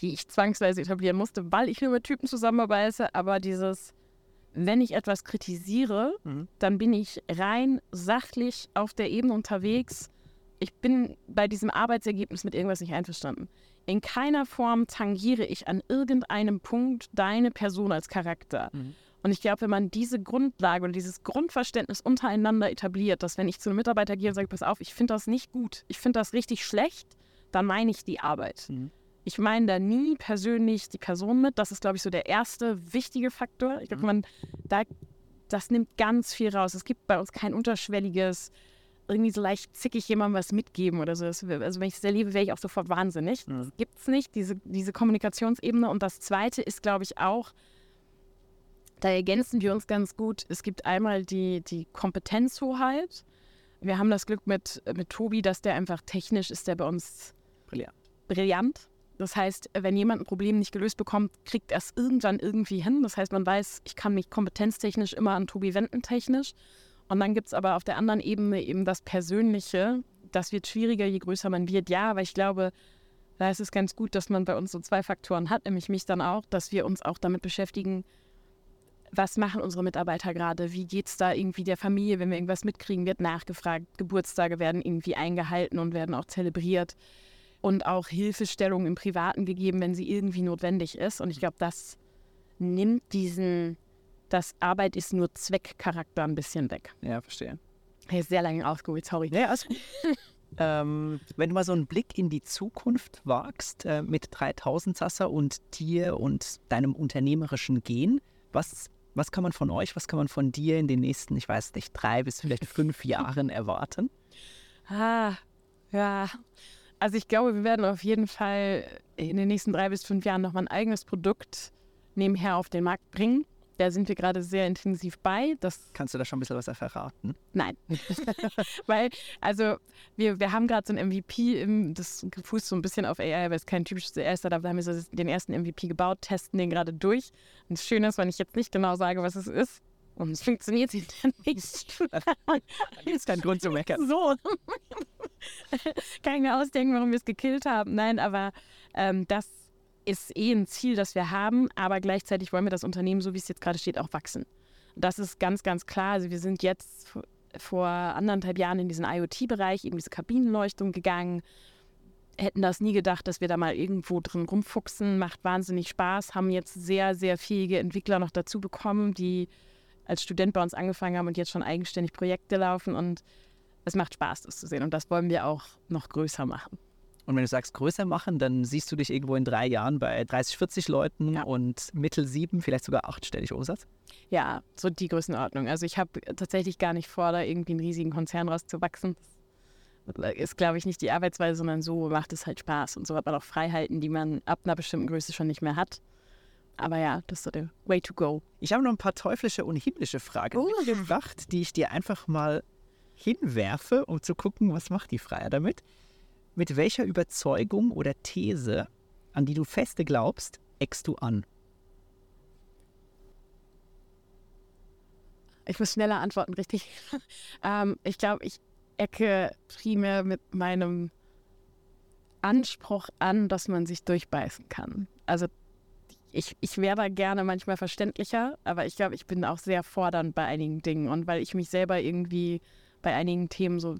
die ich zwangsweise etablieren musste, weil ich nur mit Typen zusammenarbeite, aber dieses, wenn ich etwas kritisiere, Mhm. dann bin ich rein sachlich auf der Ebene unterwegs. Ich bin bei diesem Arbeitsergebnis mit irgendwas nicht einverstanden. In keiner Form tangiere ich an irgendeinem Punkt deine Person als Charakter. Mhm. Und ich glaube, wenn man diese Grundlage und dieses Grundverständnis untereinander etabliert, dass wenn ich zu einem Mitarbeiter gehe und sage, pass auf, ich finde das nicht gut, ich finde das richtig schlecht, dann meine ich die Arbeit. Mhm. Ich meine da nie persönlich die Person mit. Das ist, glaube ich, so der erste wichtige Faktor. Ich glaube, man, da, das nimmt ganz viel raus. Es gibt bei uns kein unterschwelliges, irgendwie so leicht zickig jemandem was mitgeben oder so. Das, also wenn ich es erlebe, wäre ich auch sofort wahnsinnig. Mhm. Das gibt es nicht, diese, diese Kommunikationsebene. Und das Zweite ist, glaube ich, auch, da ergänzen wir uns ganz gut. Es gibt einmal die, die Kompetenzhoheit. Wir haben das Glück mit, mit Tobi, dass der einfach technisch ist, der bei uns Brillant. brillant. Das heißt, wenn jemand ein Problem nicht gelöst bekommt, kriegt er es irgendwann irgendwie hin. Das heißt, man weiß, ich kann mich kompetenztechnisch immer an Tobi wenden, technisch. Und dann gibt es aber auf der anderen Ebene eben das Persönliche. Das wird schwieriger, je größer man wird. Ja, aber ich glaube, da ist es ganz gut, dass man bei uns so zwei Faktoren hat, nämlich mich dann auch, dass wir uns auch damit beschäftigen, was machen unsere Mitarbeiter gerade? Wie geht es da irgendwie der Familie, wenn wir irgendwas mitkriegen, wird nachgefragt. Geburtstage werden irgendwie eingehalten und werden auch zelebriert. Und auch Hilfestellung im Privaten gegeben, wenn sie irgendwie notwendig ist. Und ich glaube, das nimmt diesen, das Arbeit ist nur Zweckcharakter ein bisschen weg. Ja, verstehe. Hey, sehr lange ausgeholt, sorry. Ja, also, ähm, wenn du mal so einen Blick in die Zukunft wagst äh, mit 3000 Sasser und dir und deinem unternehmerischen Gehen, was, was kann man von euch, was kann man von dir in den nächsten, ich weiß nicht, drei bis vielleicht fünf Jahren erwarten? Ah, ja. Also ich glaube, wir werden auf jeden Fall in den nächsten drei bis fünf Jahren nochmal ein eigenes Produkt nebenher auf den Markt bringen. Da sind wir gerade sehr intensiv bei. Das Kannst du da schon ein bisschen was verraten? Nein. Weil, also, wir, wir haben gerade so ein MVP, im, das fußt so ein bisschen auf AI, aber es ist kein typisches AI-Startup. Da haben wir so den ersten MVP gebaut, testen den gerade durch. Und das Schöne ist, wenn ich jetzt nicht genau sage, was es ist, und es funktioniert hinterher nicht. Ist kein Grund zu meckern. So. Kann ich mir ausdenken, warum wir es gekillt haben. Nein, aber ähm, das ist eh ein Ziel, das wir haben. Aber gleichzeitig wollen wir das Unternehmen, so wie es jetzt gerade steht, auch wachsen. Das ist ganz, ganz klar. Also wir sind jetzt vor anderthalb Jahren in diesen IoT-Bereich, eben diese Kabinenleuchtung gegangen. Hätten das nie gedacht, dass wir da mal irgendwo drin rumfuchsen. Macht wahnsinnig Spaß. Haben jetzt sehr, sehr fähige Entwickler noch dazu bekommen, die als Student bei uns angefangen haben und jetzt schon eigenständig Projekte laufen. Und es macht Spaß, das zu sehen. Und das wollen wir auch noch größer machen. Und wenn du sagst größer machen, dann siehst du dich irgendwo in drei Jahren bei 30, 40 Leuten Ja. und mittel sieben, vielleicht sogar achtstellig Umsatz. Ja, so die Größenordnung. Also ich habe tatsächlich gar nicht vor, da irgendwie einen riesigen Konzern rauszuwachsen. Das ist, glaube ich, nicht die Arbeitsweise, sondern so macht es halt Spaß. Und so hat man auch Freiheiten, die man ab einer bestimmten Größe schon nicht mehr hat. Aber ja, das ist so der Way to go. Ich habe noch ein paar teuflische und himmlische Fragen Oh. mitgebracht, die ich dir einfach mal hinwerfe, um zu gucken, was macht die Freier damit. Mit welcher Überzeugung oder These, an die du feste glaubst, eckst du an? Ich muss schneller antworten, richtig. ähm, ich glaube, ich ecke primär mit meinem Anspruch an, dass man sich durchbeißen kann. Also ich, ich wäre da gerne manchmal verständlicher, aber ich glaube, ich bin auch sehr fordernd bei einigen Dingen. Und weil ich mich selber irgendwie bei einigen Themen so,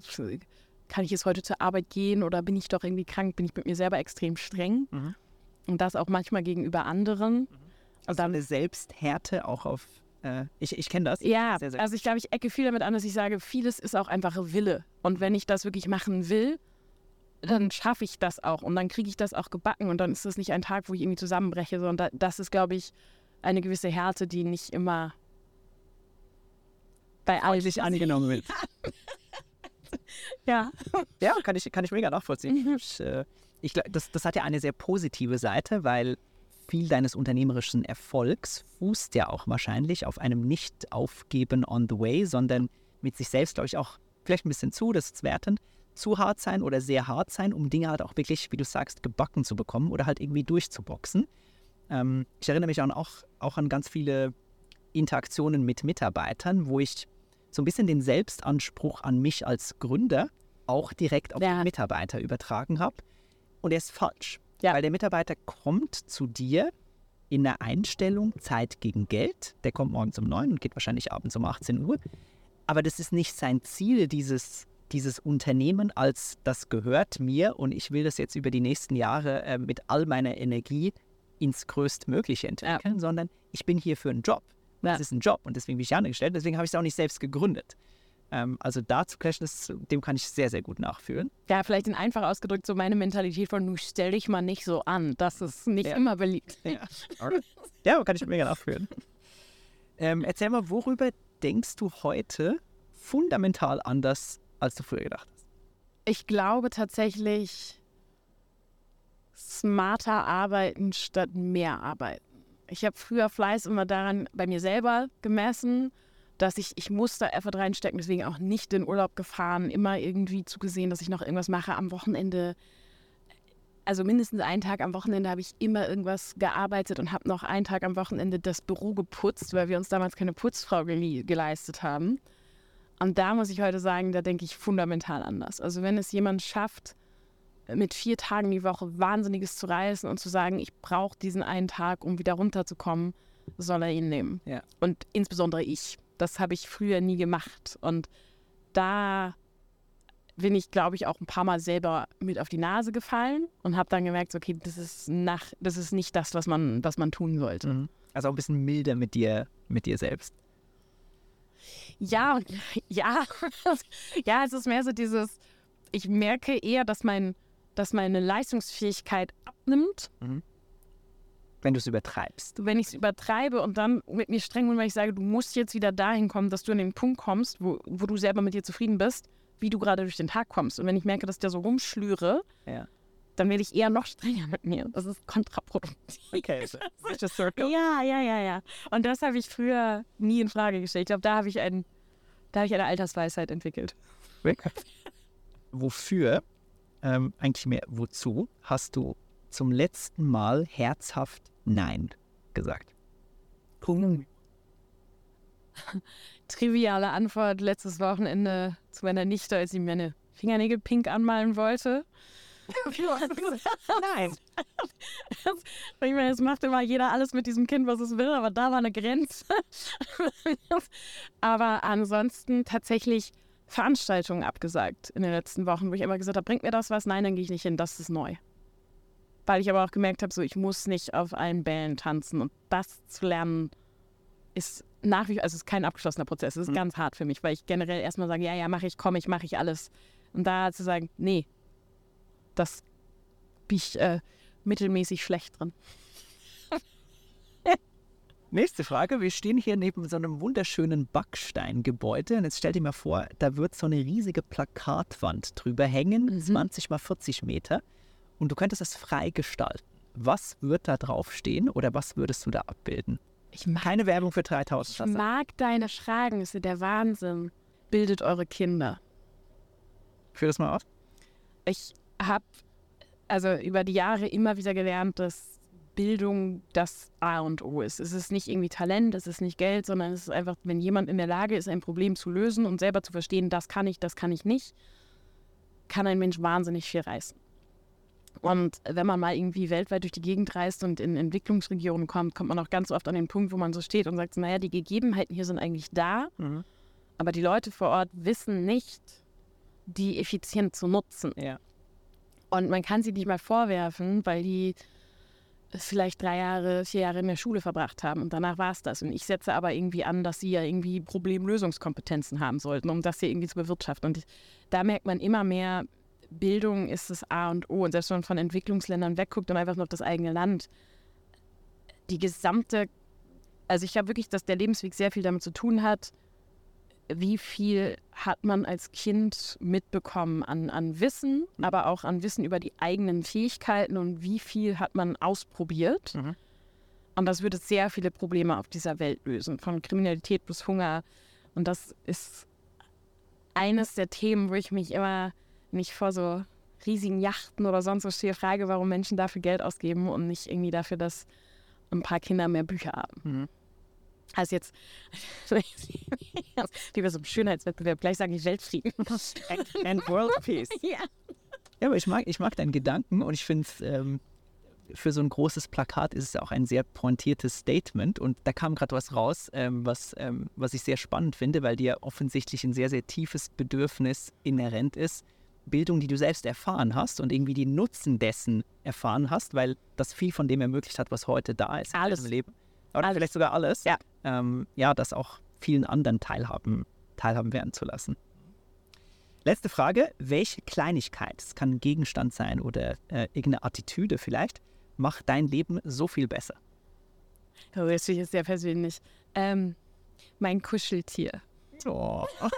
kann ich jetzt heute zur Arbeit gehen oder bin ich doch irgendwie krank, bin ich mit mir selber extrem streng. Mhm. Und das auch manchmal gegenüber anderen. Also eine Selbsthärte auch auf. Äh, ich ich kenne das. Ja, Sehr, sehr also ich glaube, ich ecke viel damit an, dass ich sage, vieles ist auch einfach Wille. Und wenn ich das wirklich machen will, dann schaffe ich das auch und dann kriege ich das auch gebacken und dann ist das nicht ein Tag, wo ich irgendwie zusammenbreche, sondern da, das ist, glaube ich, eine gewisse Härte, die nicht immer bei allen freundlich angenommen wird. Ja. Ja, kann ich, kann ich mega nachvollziehen. Mhm. Ich, äh, ich, glaub, das, das hat ja eine sehr positive Seite, weil viel deines unternehmerischen Erfolgs fußt ja auch wahrscheinlich auf einem Nicht-Aufgeben on the way, sondern mit sich selbst, glaube ich, auch vielleicht ein bisschen zu, das ist wertend, zu hart sein oder sehr hart sein, um Dinge halt auch wirklich, wie du sagst, gebacken zu bekommen oder halt irgendwie durchzuboxen. Ähm, ich erinnere mich auch, auch, auch an ganz viele Interaktionen mit Mitarbeitern, wo ich so ein bisschen den Selbstanspruch an mich als Gründer auch direkt auf Ja. die Mitarbeiter übertragen habe. Und er ist falsch. Ja. Weil der Mitarbeiter kommt zu dir in der Einstellung Zeit gegen Geld. Der kommt morgens um 9 und geht wahrscheinlich abends um 18 Uhr. Aber das ist nicht sein Ziel, dieses, dieses Unternehmen als das gehört mir und ich will das jetzt über die nächsten Jahre äh, mit all meiner Energie ins Größtmögliche entwickeln, sondern ich bin hier für einen Job. Ja. Das ist ein Job und deswegen bin ich angestellt, deswegen habe ich es auch nicht selbst gegründet. Ähm, also da zu clashen, das, dem kann ich sehr, sehr gut nachfühlen. Ja, vielleicht in einfach ausgedrückt so meine Mentalität von, du stell dich mal nicht so an. Das ist nicht Ja. immer beliebt. Ja, ja kann ich mega nachführen. Ähm, erzähl mal, worüber denkst du heute fundamental anders, als du früher gedacht hast? Ich glaube tatsächlich smarter arbeiten statt mehr arbeiten. Ich habe früher Fleiß immer daran bei mir selber gemessen, dass ich, ich muss da Effort reinstecken, deswegen auch nicht in Urlaub gefahren, immer irgendwie zugesehen, dass ich noch irgendwas mache am Wochenende. Also mindestens einen Tag am Wochenende habe ich immer irgendwas gearbeitet und habe noch einen Tag am Wochenende das Büro geputzt, weil wir uns damals keine Putzfrau gele geleistet haben. Und da muss ich heute sagen, da denke ich fundamental anders. Also wenn es jemand schafft, mit vier Tagen die Woche Wahnsinniges zu reißen und zu sagen, ich brauche diesen einen Tag, um wieder runterzukommen, soll er ihn nehmen. Ja. Und insbesondere ich. Das habe ich früher nie gemacht. Und da bin ich, glaube ich, auch ein paar Mal selber mit auf die Nase gefallen und habe dann gemerkt, okay, das ist, nach, das ist nicht das, was man, was man tun sollte. Also auch ein bisschen milder mit dir, mit dir selbst. Ja, ja, ja, es ist mehr so dieses, ich merke eher, dass, mein, dass meine Leistungsfähigkeit abnimmt, Wenn du es übertreibst. wenn ich es übertreibe und dann mit mir streng bin, weil ich sage, du musst jetzt wieder dahin kommen, dass du an den Punkt kommst, wo, wo du selber mit dir zufrieden bist, wie du gerade durch den Tag kommst. Und wenn ich merke, dass ich da so rumschlüre, Ja. dann werde ich eher noch strenger mit mir. Das ist kontraproduktiv. Okay, so. Vicious circle. Ja, ja, ja, ja. Und das habe ich früher nie in Frage gestellt. Ich glaube, da habe ich, ein, da habe ich eine Altersweisheit entwickelt. Wofür, ähm, eigentlich mehr wozu, hast du zum letzten Mal herzhaft Nein gesagt? Triviale Antwort letztes Wochenende zu meiner Nichte, als sie mir eine Fingernägel pink anmalen wollte. Nein. Ich meine, es macht immer jeder alles mit diesem Kind, was es will, aber da war eine Grenze. aber ansonsten tatsächlich Veranstaltungen abgesagt in den letzten Wochen, wo ich immer gesagt habe, bringt mir das was? Nein, dann gehe ich nicht hin, das ist neu. Weil ich aber auch gemerkt habe, so ich muss nicht auf allen Bällen tanzen und das zu lernen ist nach wie vor, also es ist kein abgeschlossener Prozess, es ist ganz hart für mich, weil ich generell erstmal sage, ja, ja, mache ich, komme ich, mache ich alles. Und da zu sagen, nee, das bin ich äh, mittelmäßig schlecht drin. Nächste Frage. Wir stehen hier neben so einem wunderschönen Backsteingebäude und jetzt stell dir mal vor, da wird so eine riesige Plakatwand drüber hängen, 20 mal 40 Meter und du könntest das frei gestalten. Was wird da drauf stehen oder was würdest du da abbilden? Ich mag, Keine Werbung für 3000. ich Tasse. mag deine Fragen, das ist der Wahnsinn. Bildet eure Kinder. Führ das mal aus. Ich habe also über die Jahre immer wieder gelernt, dass Bildung das A und O ist. Es ist nicht irgendwie Talent, es ist nicht Geld, sondern es ist einfach, wenn jemand in der Lage ist, ein Problem zu lösen und selber zu verstehen, das kann ich, das kann ich nicht, kann ein Mensch wahnsinnig viel reißen. Und wenn man mal irgendwie weltweit durch die Gegend reist und in Entwicklungsregionen kommt, kommt man auch ganz oft an den Punkt, wo man so steht und sagt, naja, die Gegebenheiten hier sind eigentlich da, Mhm. aber die Leute vor Ort wissen nicht, die effizient zu nutzen. Ja. Und man kann sie nicht mal vorwerfen, weil die vielleicht drei Jahre, vier Jahre in der Schule verbracht haben und danach war es das. Und ich setze aber irgendwie an, dass sie ja irgendwie Problemlösungskompetenzen haben sollten, um das hier irgendwie zu bewirtschaften. Und da merkt man immer mehr, Bildung ist das A und O. Und selbst wenn man von Entwicklungsländern wegguckt und einfach nur auf das eigene Land, die gesamte, also ich glaube wirklich, dass der Lebensweg sehr viel damit zu tun hat, wie viel hat man als Kind mitbekommen an, an Wissen, aber auch an Wissen über die eigenen Fähigkeiten und wie viel hat man ausprobiert. Mhm. Und das würde sehr viele Probleme auf dieser Welt lösen, von Kriminalität bis Hunger. Und das ist eines der Themen, wo ich mich immer nicht vor so riesigen Yachten oder sonst was stehe, frage, warum Menschen dafür Geld ausgeben und nicht irgendwie dafür, dass ein paar Kinder mehr Bücher haben. Mhm. Also jetzt, wie bei so einem Schönheitswettbewerb, gleich sage ich Weltfrieden. And, World Peace. ja. Ja, aber ich mag, ich mag deinen Gedanken und ich finde, ähm, für so ein großes Plakat ist es auch ein sehr pointiertes Statement. Und da kam gerade was raus, ähm, was, ähm, was ich sehr spannend finde, weil dir offensichtlich ein sehr, sehr tiefes Bedürfnis inhärent ist. Bildung, die du selbst erfahren hast und irgendwie die Nutzen dessen erfahren hast, weil das viel von dem ermöglicht hat, was heute da ist Alles. deinem Leben. Oder Alles. vielleicht sogar alles. Ja. Ähm, ja, das auch vielen anderen teilhaben, teilhaben werden zu lassen. Letzte Frage. Welche Kleinigkeit, es kann ein Gegenstand sein oder äh, irgendeine Attitüde vielleicht, macht dein Leben so viel besser? Oh, ich jetzt sehr persönlich. Ähm, mein Kuscheltier. Oh.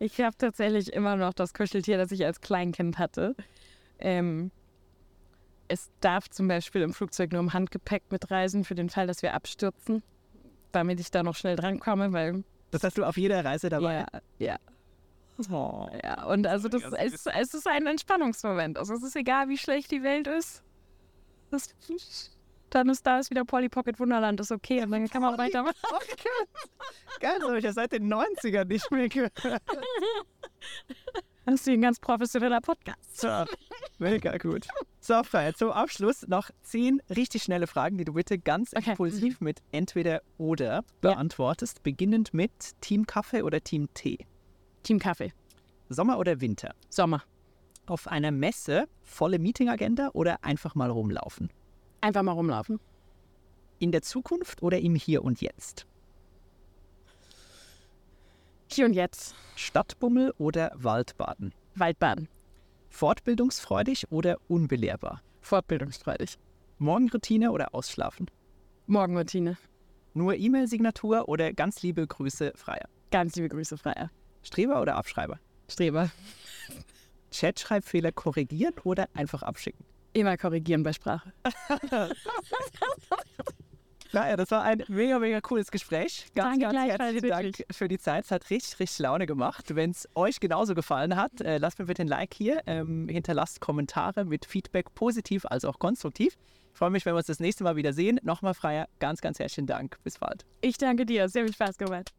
Ich habe tatsächlich immer noch das Kuscheltier, das ich als Kleinkind hatte. Ähm, es darf zum Beispiel im Flugzeug nur im Handgepäck mitreisen, für den Fall, dass wir abstürzen, damit ich da noch schnell drankomme, weil Das hast du auf jeder Reise dabei. ja, ja, Oh. ja. Und also das es, es ist ein Entspannungsmoment. Also es ist egal, wie schlecht die Welt ist. Das, dann ist da ist wieder Polly Pocket Wunderland, ist okay und dann kann man weitermachen. Geil, das habe ich ja seit den 90ern nicht mehr gehört. Das ist ein ganz professioneller Podcast. So, mega gut. So, Freiheit, zum Abschluss noch zehn richtig schnelle Fragen, die du bitte ganz Okay. impulsiv mit entweder oder beantwortest, beginnend mit Team Kaffee oder Team Tee. Team Kaffee. Sommer oder Winter? Sommer. Auf einer Messe volle Meetingagenda oder einfach mal rumlaufen? Einfach mal rumlaufen. In der Zukunft oder im Hier und Jetzt? Hier und jetzt. Stadtbummel oder Waldbaden? Waldbaden. Fortbildungsfreudig oder unbelehrbar? Fortbildungsfreudig. Morgenroutine oder Ausschlafen? Morgenroutine. Nur E-Mail-Signatur oder ganz liebe Grüße, Freier? Ganz liebe Grüße, Freier. Streber oder Abschreiber? Streber. Chatschreibfehler korrigieren oder einfach abschicken? Immer korrigieren bei Sprache. Naja, das war ein mega, mega cooles Gespräch. Ganz, Danke ganz herzlichen Dank wirklich. für die Zeit. Es hat richtig, richtig Laune gemacht. Wenn es euch genauso gefallen hat, äh, lasst mir bitte ein Like hier. Ähm, hinterlasst Kommentare mit Feedback, positiv als auch konstruktiv. Ich freue mich, wenn wir uns das nächste Mal wieder sehen. Nochmal, Freier, ganz, ganz herzlichen Dank. Bis bald. Ich danke dir. Sehr viel Spaß gemacht.